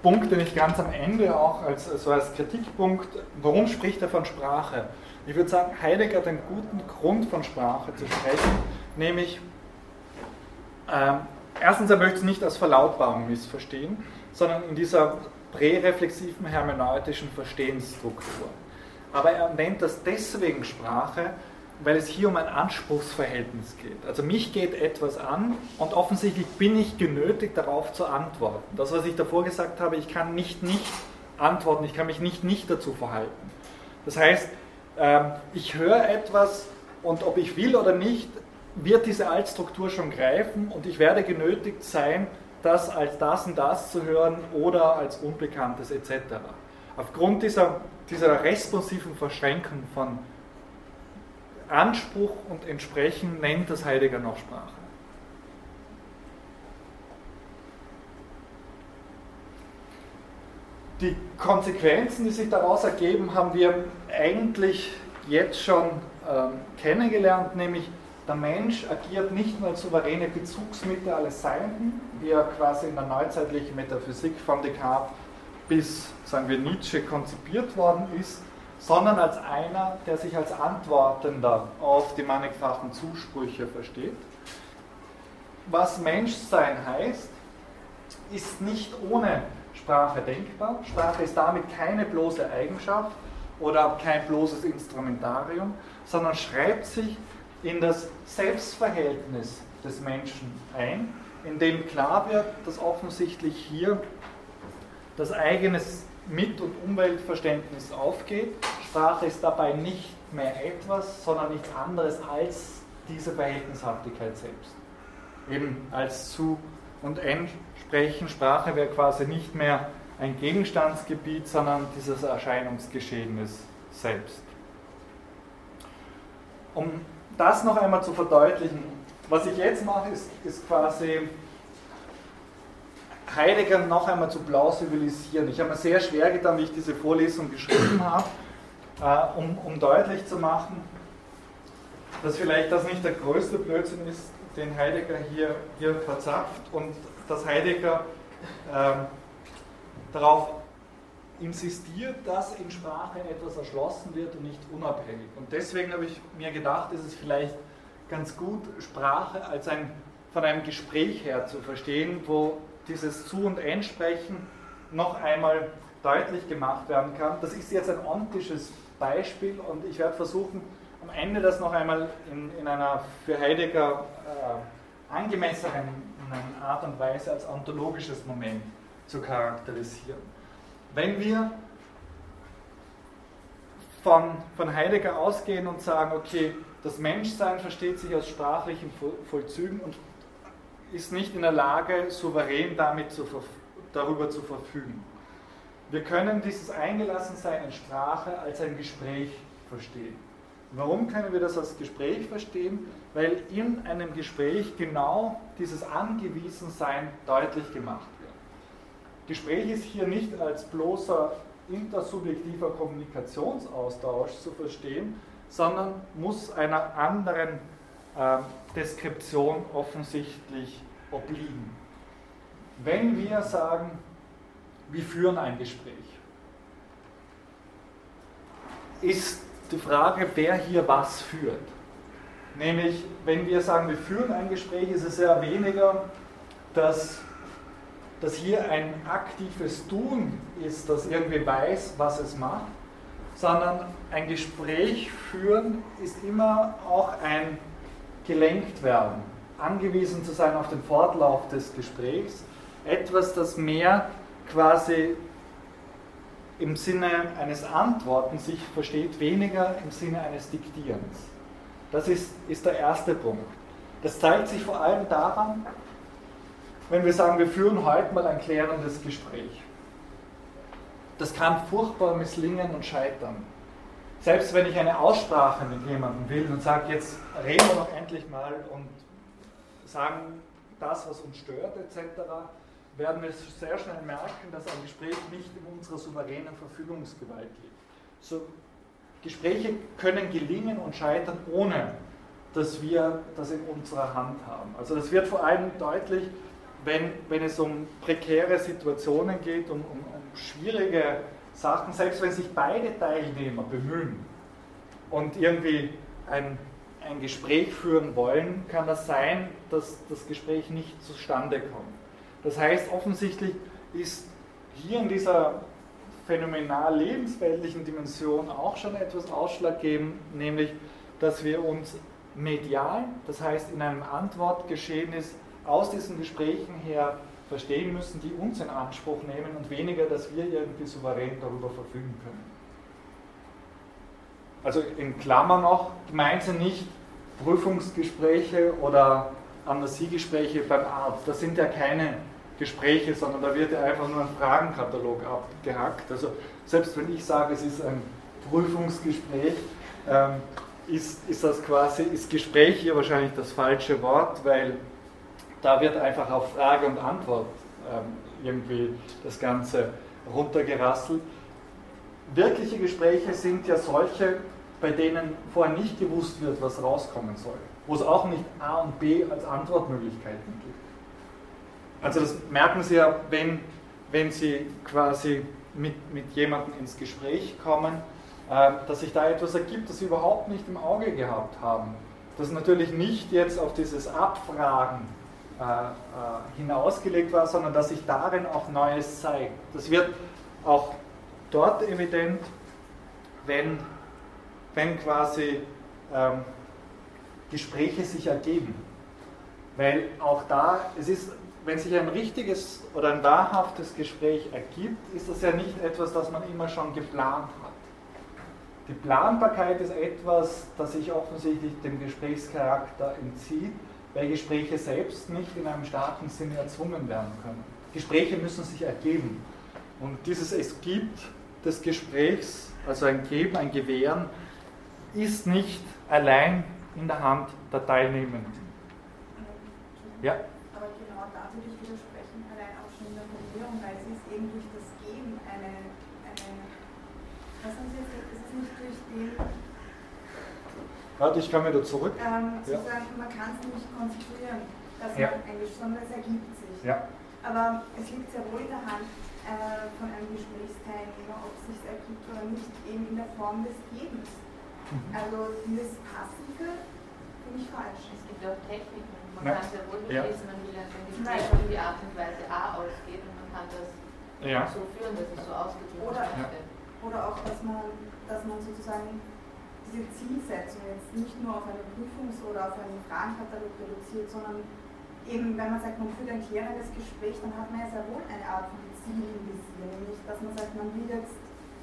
Punkt, den ich ganz am Ende auch als, so als Kritikpunkt, warum spricht er von Sprache? Ich würde sagen, Heidegger hat einen guten Grund von Sprache zu sprechen, nämlich ähm, erstens, er möchte es nicht als Verlautbarung missverstehen, sondern in dieser präreflexiven hermeneutischen Verstehensstruktur. Aber er nennt das deswegen Sprache, weil es hier um ein Anspruchsverhältnis geht. Also mich geht etwas an und offensichtlich bin ich genötigt, darauf zu antworten. Das, was ich davor gesagt habe, ich kann nicht nicht antworten, ich kann mich nicht nicht dazu verhalten. Das heißt, ähm, ich höre etwas und ob ich will oder nicht, wird diese Altstruktur schon greifen und ich werde genötigt sein, das als das und das zu hören oder als Unbekanntes etc. Aufgrund dieser, dieser responsiven Verschränkung von Anspruch und Entsprechen nennt das Heidegger noch Sprache. Die Konsequenzen, die sich daraus ergeben, haben wir eigentlich jetzt schon ähm, kennengelernt, nämlich der Mensch agiert nicht nur als souveräne Bezugsmittel alles Seienden, wie er quasi in der neuzeitlichen Metaphysik von Descartes bis, sagen wir, Nietzsche konzipiert worden ist, sondern als einer, der sich als Antwortender auf die mannigfachen Zusprüche versteht. Was Menschsein heißt, ist nicht ohne Sprache denkbar. Sprache ist damit keine bloße Eigenschaft oder kein bloßes Instrumentarium, sondern schreibt sich in das Selbstverhältnis des Menschen ein, in dem klar wird, dass offensichtlich hier das eigene Mit- und Umweltverständnis aufgeht. Sprache ist dabei nicht mehr etwas, sondern nichts anderes als diese Verhältnishaftigkeit selbst. Eben als zu und entsprechen. Sprache wäre quasi nicht mehr ein Gegenstandsgebiet, sondern dieses Erscheinungsgeschehenes selbst. Um das noch einmal zu verdeutlichen, was ich jetzt mache, ist, ist quasi Heidegger noch einmal zu plausibilisieren. Ich habe mir sehr schwer getan, wie ich diese Vorlesung geschrieben habe, äh, um, um deutlich zu machen, dass vielleicht das nicht der größte Blödsinn ist, den Heidegger hier, hier verzapft und dass Heidegger äh, darauf insistiert, dass in Sprache etwas erschlossen wird und nicht unabhängig. Und deswegen habe ich mir gedacht, ist es vielleicht ganz gut, Sprache als ein von einem Gespräch her zu verstehen, wo dieses Zu- und Entsprechen noch einmal deutlich gemacht werden kann. Das ist jetzt ein ontisches Beispiel und ich werde versuchen, am Ende das noch einmal in, in einer für Heidegger äh, angemessenen Art und Weise als ontologisches Moment zu charakterisieren. Wenn wir von, von Heidegger ausgehen und sagen, okay, das Menschsein versteht sich aus sprachlichen Vollzügen und ist nicht in der Lage, souverän damit zu, darüber zu verfügen. Wir können dieses Eingelassensein in Sprache als ein Gespräch verstehen. Warum können wir das als Gespräch verstehen? Weil in einem Gespräch genau dieses Angewiesensein deutlich gemacht wird. Gespräch ist hier nicht als bloßer intersubjektiver Kommunikationsaustausch zu verstehen, sondern muss einer anderen Deskription offensichtlich obliegen. Wenn wir sagen, wir führen ein Gespräch, ist die Frage, wer hier was führt. Nämlich, wenn wir sagen, wir führen ein Gespräch, ist es ja weniger, dass, dass hier ein aktives Tun ist, das irgendwie weiß, was es macht, sondern ein Gespräch führen ist immer auch ein gelenkt werden, angewiesen zu sein auf den Fortlauf des Gesprächs, etwas, das mehr quasi im Sinne eines Antworten sich versteht, weniger im Sinne eines Diktierens. Das ist, ist der erste Punkt. Das zeigt sich vor allem daran, wenn wir sagen, wir führen heute mal ein klärendes Gespräch. Das kann furchtbar misslingen und scheitern. Selbst wenn ich eine Aussprache mit jemandem will und sage, jetzt reden wir doch endlich mal und sagen das, was uns stört, etc., werden wir sehr schnell merken, dass ein Gespräch nicht in unserer souveränen Verfügungsgewalt liegt. So Gespräche können gelingen und scheitern, ohne dass wir das in unserer Hand haben. Also das wird vor allem deutlich, wenn, wenn es um prekäre Situationen geht, um, um, um schwierige Sachen, selbst wenn sich beide Teilnehmer bemühen und irgendwie ein, ein Gespräch führen wollen, kann das sein, dass das Gespräch nicht zustande kommt. Das heißt, offensichtlich ist hier in dieser phänomenal lebensweltlichen Dimension auch schon etwas ausschlaggebend, nämlich, dass wir uns medial, das heißt in einem Antwortgeschehnis aus diesen Gesprächen her verstehen müssen, die uns in Anspruch nehmen und weniger, dass wir irgendwie souverän darüber verfügen können. Also in Klammern noch, gemeint sind nicht Prüfungsgespräche oder Amnesiegespräche beim Arzt. Das sind ja keine Gespräche, sondern da wird ja einfach nur ein Fragenkatalog abgehackt. Also selbst wenn ich sage, es ist ein Prüfungsgespräch, ähm, ist, ist das quasi, ist Gespräch hier wahrscheinlich das falsche Wort, weil da wird einfach auf Frage und Antwort ähm, irgendwie das Ganze runtergerasselt. Wirkliche Gespräche sind ja solche, bei denen vorher nicht gewusst wird, was rauskommen soll, wo es auch nicht A und B als Antwortmöglichkeiten gibt. Also das merken Sie ja, wenn, wenn Sie quasi mit, mit jemandem ins Gespräch kommen, äh, dass sich da etwas ergibt, das Sie überhaupt nicht im Auge gehabt haben. Das natürlich nicht jetzt auf dieses Abfragen hinausgelegt war, sondern dass sich darin auch Neues zeigt. Das wird auch dort evident, wenn, wenn quasi ähm, Gespräche sich ergeben. Weil auch da, es ist, wenn sich ein richtiges oder ein wahrhaftes Gespräch ergibt, ist das ja nicht etwas, das man immer schon geplant hat. Die Planbarkeit ist etwas, das sich offensichtlich dem Gesprächscharakter entzieht weil Gespräche selbst nicht in einem starken Sinne erzwungen werden können. Gespräche müssen sich ergeben. Und dieses Es gibt des Gesprächs, also ein Geben, ein Gewähren, ist nicht allein in der Hand der Teilnehmenden. Ja. Aber genau da würde ich widersprechen, allein auch schon in der Formulierung, weil es ist eben durch das Geben eine, eine was haben Sie jetzt, es ist nicht durch den Warte, ich komme wieder zurück. Ähm, ja. sagen, man kann es nicht konstruieren, dass ja. man Englisch, sondern es ergibt sich. Ja. Aber es liegt sehr wohl in der Hand äh, von einem Gesprächsteilnehmer, ob es sich ergibt oder nicht, eben in der Form des Gebens. Mhm. Also dieses Passive finde ich falsch. Es gibt auch Techniken. Man ja. kann sehr wohl beschließen, man will ein Gespräch auf die Art und Weise A ausgeht und man kann das so führen, dass es so ausgedrückt wird. Oder auch, dass man, dass man sozusagen diese Zielsetzung jetzt nicht nur auf eine Prüfungs- oder auf einen Fragenkatalog reduziert, sondern eben, wenn man sagt, man führt ein klärendes Gespräch, dann hat man ja sehr wohl eine Art von Ziel im Visier, nämlich, dass man sagt, man will jetzt,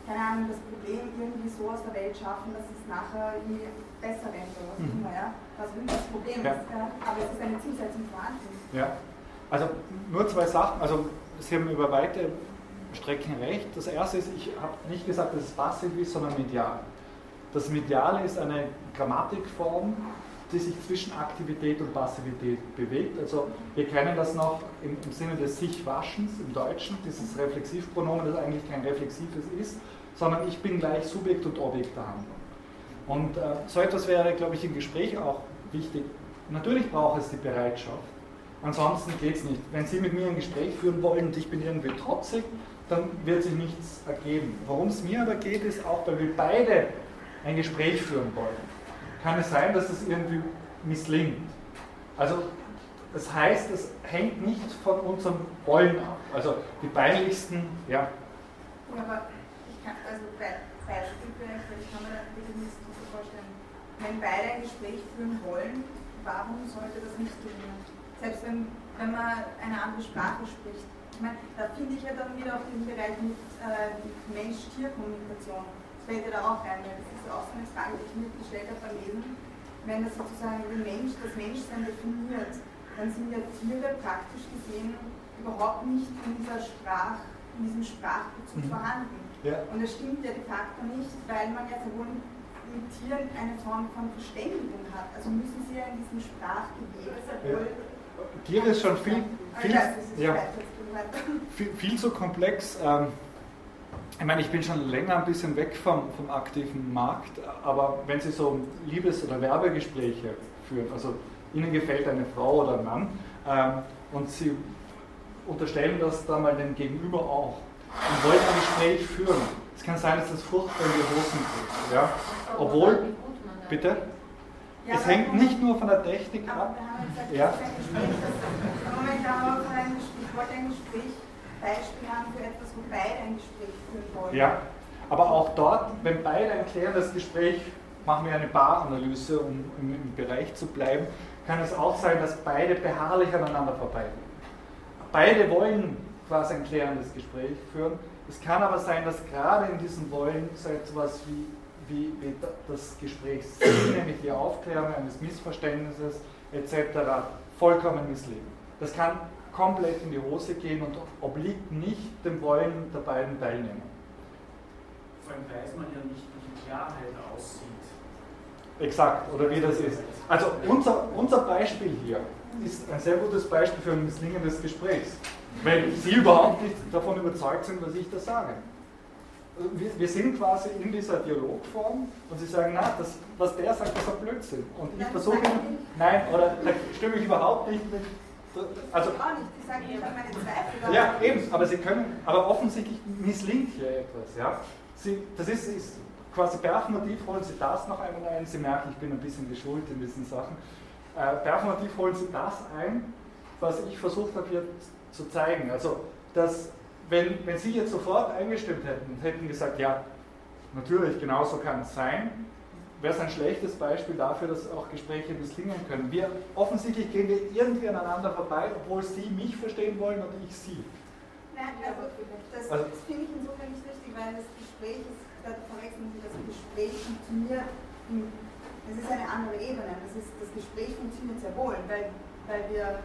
keine Ahnung, das Problem irgendwie so aus der Welt schaffen, dass es nachher irgendwie besser rennt oder was mhm. immer, ja. Was will das Problem ja. ist, aber es ist eine Zielsetzung vorhanden. Ja, also nur zwei Sachen, also Sie haben über weite Strecken recht. Das erste ist, ich habe nicht gesagt, dass es passiv ist, sondern medial. Das Mediale ist eine Grammatikform, die sich zwischen Aktivität und Passivität bewegt. Also wir kennen das noch im, im Sinne des Sich-Waschens im Deutschen, dieses Reflexivpronomen, das eigentlich kein reflexives ist, sondern ich bin gleich Subjekt und Objekt der Handlung. Und äh, so etwas wäre, glaube ich, im Gespräch auch wichtig. Natürlich braucht es die Bereitschaft. Ansonsten geht es nicht. Wenn Sie mit mir ein Gespräch führen wollen und ich bin irgendwie trotzig, dann wird sich nichts ergeben. Worum es mir aber geht, ist auch, weil wir beide ein Gespräch führen wollen, kann es sein, dass es irgendwie misslingt. Also das heißt, es hängt nicht von unserem Wollen ab. Also die peinlichsten, ja. Ja, aber ich kann, also Be Beispiel ich kann mir das so vorstellen. Wenn beide ein Gespräch führen wollen, warum sollte das nicht gelingen? Selbst wenn, wenn man eine andere Sprache spricht. Ich meine, da finde ich ja dann wieder auf diesen Bereich mit äh, Mensch-Tier-Kommunikation fällt ja da auch rein, weil das ist auch so eine Frage, die ich mitgestellt habe beim Lesen. Wenn das sozusagen den Mensch, das Menschsein definiert, dann sind ja Tiere praktisch gesehen überhaupt nicht in dieser Sprach, in diesem Sprachbezug mhm. vorhanden. Ja. Und das stimmt ja de facto nicht, weil man ja sowohl mit Tieren eine Form von Verständigung hat. Also müssen sie ja in diesem Sprachgewebe sehr wohl. Ja. Tiere ist schon viel, viel, ja, viel, viel zu komplex. Ähm, ich meine, ich bin schon länger ein bisschen weg vom, vom aktiven Markt, aber wenn Sie so Liebes- oder Werbegespräche führen, also Ihnen gefällt eine Frau oder ein Mann ähm, und Sie unterstellen das dann mal dem Gegenüber auch und wollen ein Gespräch führen. Es kann sein, dass das furchtbar in die Hosen geht. Ja? Obwohl, bitte? Ja, es hängt nicht nur von der Technik ab. ja. Moment, wollte ein Gespräch, Beispiel haben für etwas, wo beide ein Gespräch führen wollen. Ja, aber auch dort, wenn beide erklären, das Gespräch, machen wir eine Baranalyse, um im, Bereich zu bleiben, kann es auch sein, dass beide beharrlich aneinander vorbeigehen. Beide wollen quasi ein klärendes Gespräch führen. Es kann aber sein, dass gerade in diesem Wollen so etwas wie, wie, wie das Gesprächsziel, nämlich die Aufklärung eines Missverständnisses etc., vollkommen missleben. Das kann komplett in die Hose gehen und obliegt nicht dem Wollen der beiden Teilnehmer. Vor allem weiß man ja nicht, wie die Klarheit aussieht. Exakt, oder wie das ist. Also unser, unser Beispiel hier ist ein sehr gutes Beispiel für ein misslingendes Gespräch. Wenn Sie überhaupt nicht davon überzeugt sind, was ich da sage. Wir, wir sind quasi in dieser Dialogform und Sie sagen, na, das, was der sagt, ist ein Blödsinn. Und ich versuche, nein, oder da stimme ich überhaupt nicht mit. Also. Ja, eben, aber Sie können, aber offensichtlich misslingt hier etwas. Ja? Sie, das ist, ist quasi performativ, holen Sie das noch einmal ein. Sie merken, ich bin ein bisschen geschult in diesen Sachen. Äh, performativ holen Sie das ein, was ich versucht habe hier zu zeigen. Also, dass, wenn, wenn Sie jetzt sofort eingestimmt hätten und hätten gesagt, ja, natürlich, genau so kann es sein, wäre es ein schlechtes Beispiel dafür, dass auch Gespräche misslingen können. Wir, offensichtlich gehen wir irgendwie aneinander vorbei, obwohl Sie mich verstehen wollen und ich Sie. Nein, also das, also, das finde ich insofern nicht richtig, weil das Gespräch ist, da verwechseln Sie das Gespräch funktioniert, das ist eine andere Ebene. Das, ist, das Gespräch funktioniert sehr wohl, weil, weil wir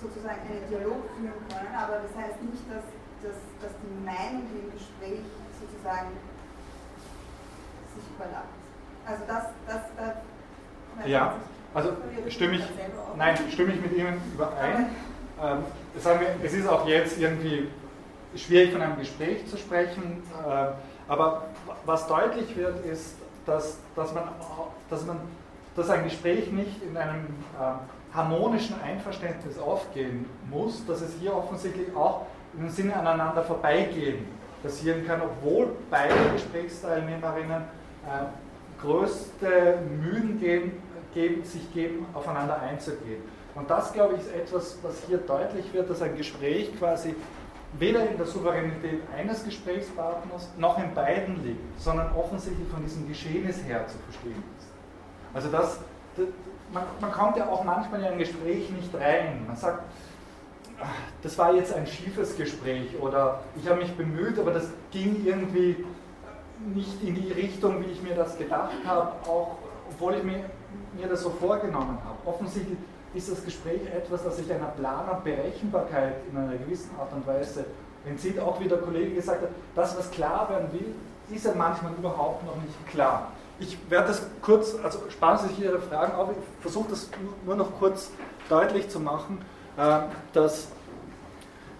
sozusagen einen Dialog führen können, aber das heißt nicht, dass, dass, dass die Meinung, im Gespräch sozusagen sich überlappt. Also das, das, das ja, also stimme ich, nein, stimme ich mit Ihnen überein. Ähm, sagen wir, es ist auch jetzt irgendwie schwierig von einem Gespräch zu sprechen, äh, aber was deutlich wird, ist, dass, dass, man, dass, man, dass ein Gespräch nicht in einem äh, harmonischen Einverständnis aufgehen muss, dass es hier offensichtlich auch im Sinne aneinander vorbeigehen passieren kann, obwohl beide Gesprächsteilnehmerinnen äh, größte Mühen geben, geben, sich geben, aufeinander einzugehen. Und das, glaube ich, ist etwas, was hier deutlich wird, dass ein Gespräch quasi weder in der Souveränität eines Gesprächspartners noch in beiden liegt, sondern offensichtlich von diesem Geschehnis her zu verstehen ist. Also das, man, man kommt ja auch manchmal in ein Gespräch nicht rein. Man sagt, das war jetzt ein schiefes Gespräch oder ich habe mich bemüht, aber das ging irgendwie nicht in die Richtung, wie ich mir das gedacht habe, auch obwohl ich mir, mir das so vorgenommen habe. Offensichtlich ist das Gespräch etwas, das sich einer Plan- und Berechenbarkeit in einer gewissen Art und Weise entzieht. Auch wie der Kollege gesagt hat, das, was klar werden will, ist ja manchmal überhaupt noch nicht klar. Ich werde das kurz, also sparen Sie sich Ihre Fragen auf, ich versuche das nur noch kurz deutlich zu machen, äh, dass,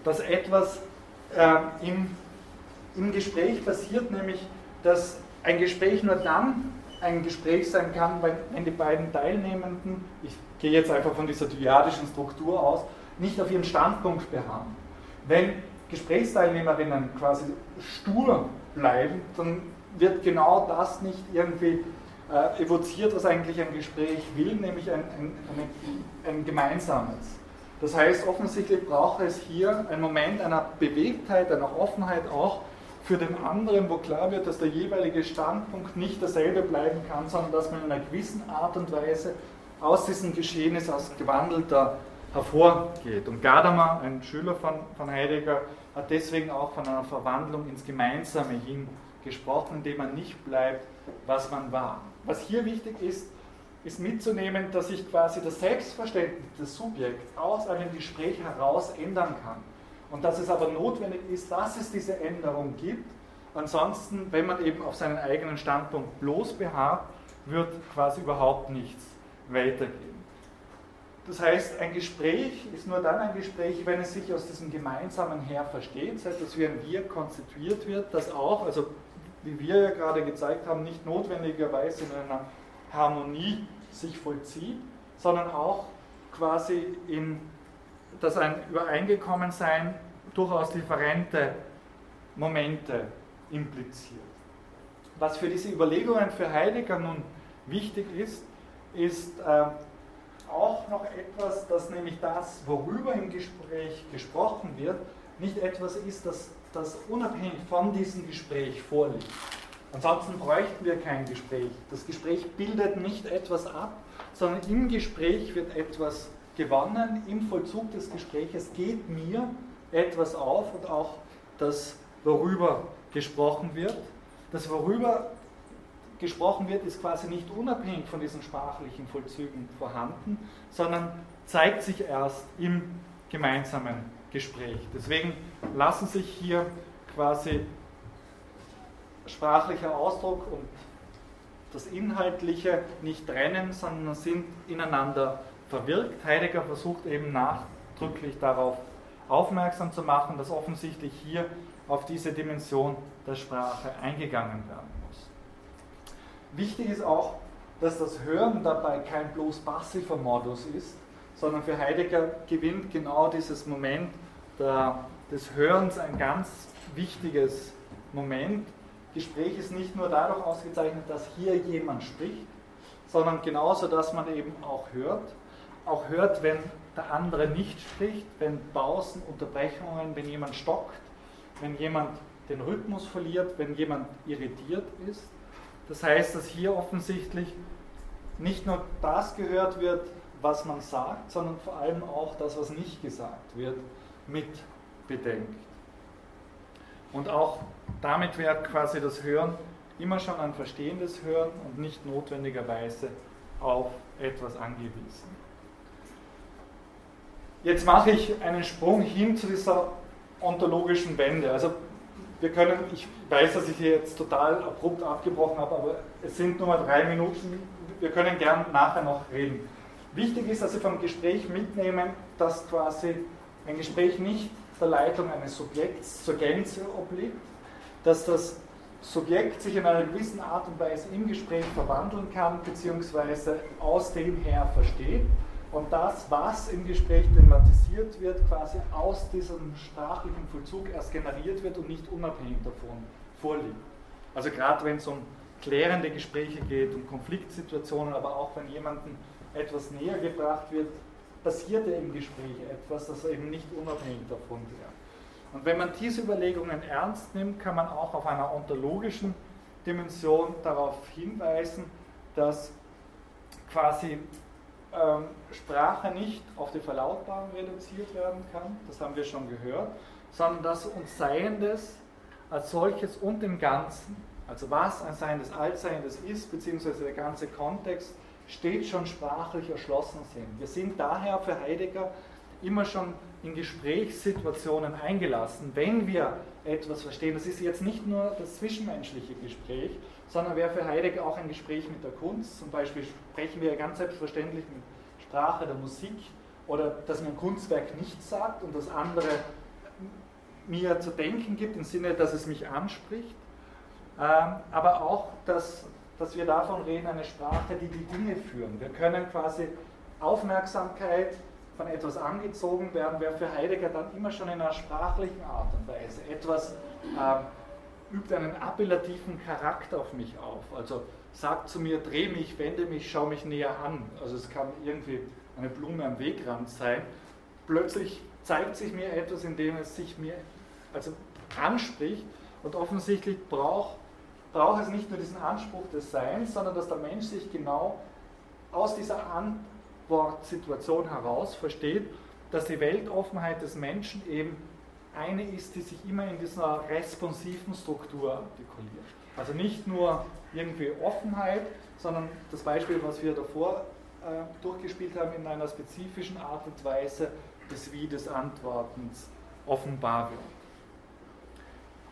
dass etwas äh, im, im Gespräch passiert, nämlich dass ein Gespräch nur dann ein Gespräch sein kann, wenn die beiden Teilnehmenden, ich gehe jetzt einfach von dieser dyadischen Struktur aus, nicht auf ihren Standpunkt beharren. Wenn Gesprächsteilnehmerinnen quasi stur bleiben, dann wird genau das nicht irgendwie äh, evoziert, was eigentlich ein Gespräch will, nämlich ein, ein, ein, ein gemeinsames. Das heißt, offensichtlich braucht es hier einen Moment einer Bewegtheit, einer Offenheit auch für den anderen, wo klar wird, dass der jeweilige Standpunkt nicht derselbe bleiben kann, sondern dass man in einer gewissen Art und Weise aus diesem Geschehnis als gewandelter hervorgeht. Und Gadamer, ein Schüler von, von Heidegger, hat deswegen auch von einer Verwandlung ins Gemeinsame hin gesprochen, indem man nicht bleibt, was man war. Was hier wichtig ist, ist mitzunehmen, dass sich quasi das Selbstverständnis des Subjekts aus einem Gespräch heraus ändern kann. Und dass es aber notwendig ist, dass es diese Änderung gibt. Ansonsten, wenn man eben auf seinen eigenen Standpunkt bloß beharrt, wird quasi überhaupt nichts weitergehen. das heißt, ein Gespräch ist nur dann ein Gespräch, wenn es sich aus diesem gemeinsamen Her versteht, das heißt, dass wie ein Wir konstituiert wird, das auch, also wie wir ja gerade gezeigt haben, nicht notwendigerweise in einer Harmonie sich vollzieht, sondern auch quasi in, dass ein Übereingekommensein durchaus differente Momente impliziert. Was für diese Überlegungen für Heidegger nun wichtig ist, ist äh, auch noch etwas, dass nämlich das, worüber im Gespräch gesprochen wird, nicht etwas ist, das, das unabhängig von diesem Gespräch vorliegt. Ansonsten bräuchten wir kein Gespräch. Das Gespräch bildet nicht etwas ab, sondern im Gespräch wird etwas gewonnen. Im Vollzug des Gespräches geht mir etwas auf und auch das, worüber gesprochen wird. Das, worüber gesprochen wird, ist quasi nicht unabhängig von diesen sprachlichen Vollzügen vorhanden, sondern zeigt sich erst im gemeinsamen Gespräch. Deswegen lassen sich hier quasi sprachlicher Ausdruck und das Inhaltliche nicht trennen, sondern sind ineinander verwirkt. Heidegger versucht eben nachdrücklich darauf aufmerksam zu machen, dass offensichtlich hier auf diese Dimension der Sprache eingegangen werden Wichtig ist auch, dass das Hören dabei kein bloß passiver Modus ist, sondern für Heidegger gewinnt genau dieses Moment der, des Hörens ein ganz wichtiges Moment. Gespräch ist nicht nur dadurch ausgezeichnet, dass hier jemand spricht, sondern genauso, dass man eben auch hört. Auch hört, wenn der andere nicht spricht, wenn Pausen, Unterbrechungen, wenn jemand stockt, wenn jemand den Rhythmus verliert, wenn jemand irritiert ist. Das heißt, dass hier offensichtlich nicht nur das gehört wird, was man sagt, sondern vor allem auch das, was nicht gesagt wird, mit bedenkt. Und auch damit wäre quasi das Hören immer schon ein verstehendes Hören und nicht notwendigerweise auf etwas angewiesen. Jetzt mache ich einen Sprung hin zu dieser ontologischen Wende. Also wir können, ich weiß, dass ich hier jetzt total abrupt abgebrochen habe, aber es sind nur mal drei Minuten. Wir können gern nachher noch reden. Wichtig ist, dass Sie vom Gespräch mitnehmen, dass quasi ein Gespräch nicht der Leitung eines Subjekts zur Gänze obliegt, dass das Subjekt sich in einer gewissen Art und Weise im Gespräch verwandeln kann, beziehungsweise aus dem her versteht und das, was im Gespräch thematisiert wird, quasi aus diesem sprachlichen Vollzug erst generiert wird und nicht unabhängig davon vorliegt. Also gerade wenn es um klärende Gespräche geht, um Konfliktsituationen, aber auch wenn jemandem etwas näher gebracht wird, passiert ja im Gespräch etwas, das eben nicht unabhängig davon wäre. Und wenn man diese Überlegungen ernst nimmt, kann man auch auf einer ontologischen Dimension darauf hinweisen, dass quasi ähm, Sprache nicht auf die Verlautbarung reduziert werden kann, das haben wir schon gehört, sondern dass uns Seiendes als solches und im Ganzen, also was ein Seiendes Altseiendes ist, beziehungsweise der ganze Kontext, steht schon sprachlich erschlossen sind. Wir sind daher für Heidegger immer schon in Gesprächssituationen eingelassen, wenn wir etwas verstehen. Das ist jetzt nicht nur das zwischenmenschliche Gespräch, sondern wäre für Heidegger auch ein Gespräch mit der Kunst. Zum Beispiel sprechen wir ganz selbstverständlich mit Sprache der Musik oder dass mir ein Kunstwerk nichts sagt und das andere mir zu denken gibt, im Sinne, dass es mich anspricht. Ähm, aber auch, dass, dass wir davon reden, eine Sprache, die die Dinge führen. Wir können quasi Aufmerksamkeit von etwas angezogen werden, wäre für Heidegger dann immer schon in einer sprachlichen Art und Weise etwas. Äh, übt einen appellativen Charakter auf mich auf. Also sagt zu mir, dreh mich, wende mich, schau mich näher an. Also es kann irgendwie eine Blume am Wegrand sein. Plötzlich zeigt sich mir etwas, in dem es sich mir also anspricht und offensichtlich braucht, braucht es nicht nur diesen Anspruch des Seins, sondern dass der Mensch sich genau aus dieser Antwortsituation heraus versteht, dass die Weltoffenheit des Menschen eben eine ist, die sich immer in dieser responsiven Struktur artikuliert. Also nicht nur irgendwie Offenheit, sondern das Beispiel, was wir davor äh, durchgespielt haben, in einer spezifischen Art und Weise des Wie des Antwortens offenbar wird.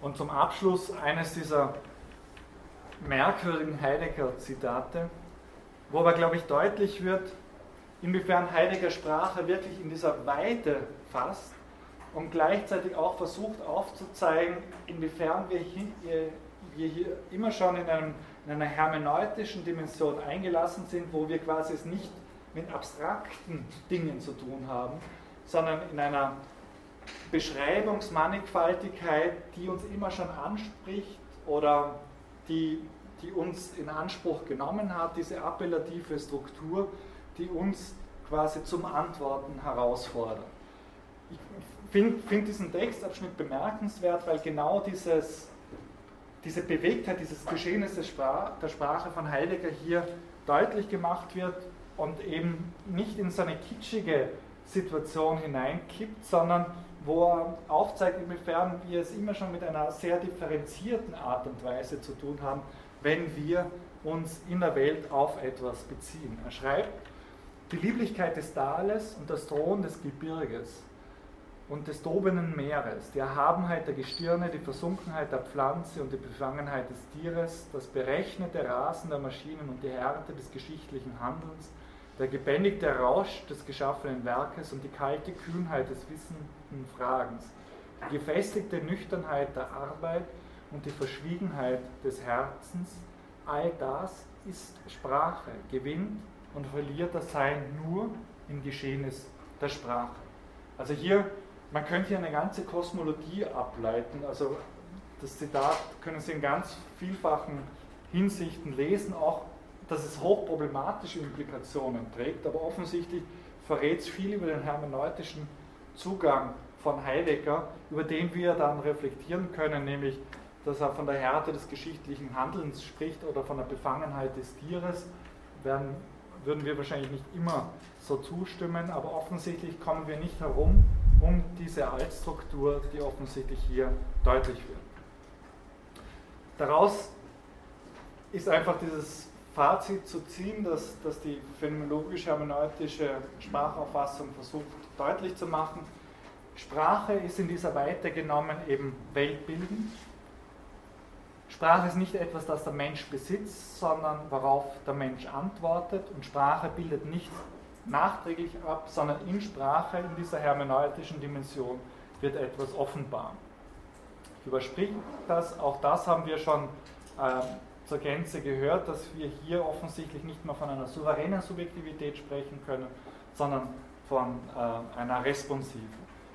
Und zum Abschluss eines dieser merkwürdigen Heidegger-Zitate, wo aber, glaube ich, deutlich wird, inwiefern Heidegger Sprache wirklich in dieser Weite fasst und gleichzeitig auch versucht aufzuzeigen, inwiefern wir hier, wir hier immer schon in, einem, in einer hermeneutischen Dimension eingelassen sind, wo wir quasi es nicht mit abstrakten Dingen zu tun haben, sondern in einer Beschreibungsmannigfaltigkeit, die uns immer schon anspricht oder die, die uns in Anspruch genommen hat, diese appellative Struktur, die uns quasi zum Antworten herausfordert. Ich finde find diesen Textabschnitt bemerkenswert, weil genau dieses, diese Bewegtheit, dieses Geschehnis der Sprache von Heidegger hier deutlich gemacht wird und eben nicht in so eine kitschige Situation hineinkippt, sondern wo er aufzeigt, inwiefern wir es immer schon mit einer sehr differenzierten Art und Weise zu tun haben, wenn wir uns in der Welt auf etwas beziehen. Er schreibt, die Lieblichkeit des Tales und das Thron des Gebirges und des tobenden Meeres, die Erhabenheit der Gestirne, die Versunkenheit der Pflanze und die Befangenheit des Tieres, das berechnete Rasen der Maschinen und die Härte des geschichtlichen Handelns, der gebändigte Rausch des geschaffenen Werkes und die kalte Kühnheit des wissenden Fragens, die gefestigte Nüchternheit der Arbeit und die Verschwiegenheit des Herzens, all das ist Sprache, gewinnt und verliert das Sein nur im Geschehnis der Sprache. Also hier, man könnte hier eine ganze Kosmologie ableiten, also das Zitat können Sie in ganz vielfachen Hinsichten lesen, auch dass es hochproblematische Implikationen trägt, aber offensichtlich verrät es viel über den hermeneutischen Zugang von Heidegger, über den wir dann reflektieren können, nämlich, dass er von der Härte des geschichtlichen Handelns spricht oder von der Befangenheit des Tieres, werden, würden wir wahrscheinlich nicht immer so zustimmen, aber offensichtlich kommen wir nicht herum um diese Altstruktur, die offensichtlich hier deutlich wird. Daraus ist einfach dieses Fazit zu ziehen, dass, dass die phänomenologisch-hermeneutische Sprachauffassung versucht deutlich zu machen. Sprache ist in dieser Weite genommen eben weltbildend. Sprache ist nicht etwas, das der Mensch besitzt, sondern worauf der Mensch antwortet. Und Sprache bildet nicht nachträglich ab, sondern in Sprache, in dieser hermeneutischen Dimension, wird etwas offenbar. Ich überspringe das, auch das haben wir schon äh, zur Gänze gehört, dass wir hier offensichtlich nicht mehr von einer souveränen Subjektivität sprechen können, sondern von äh, einer responsiven.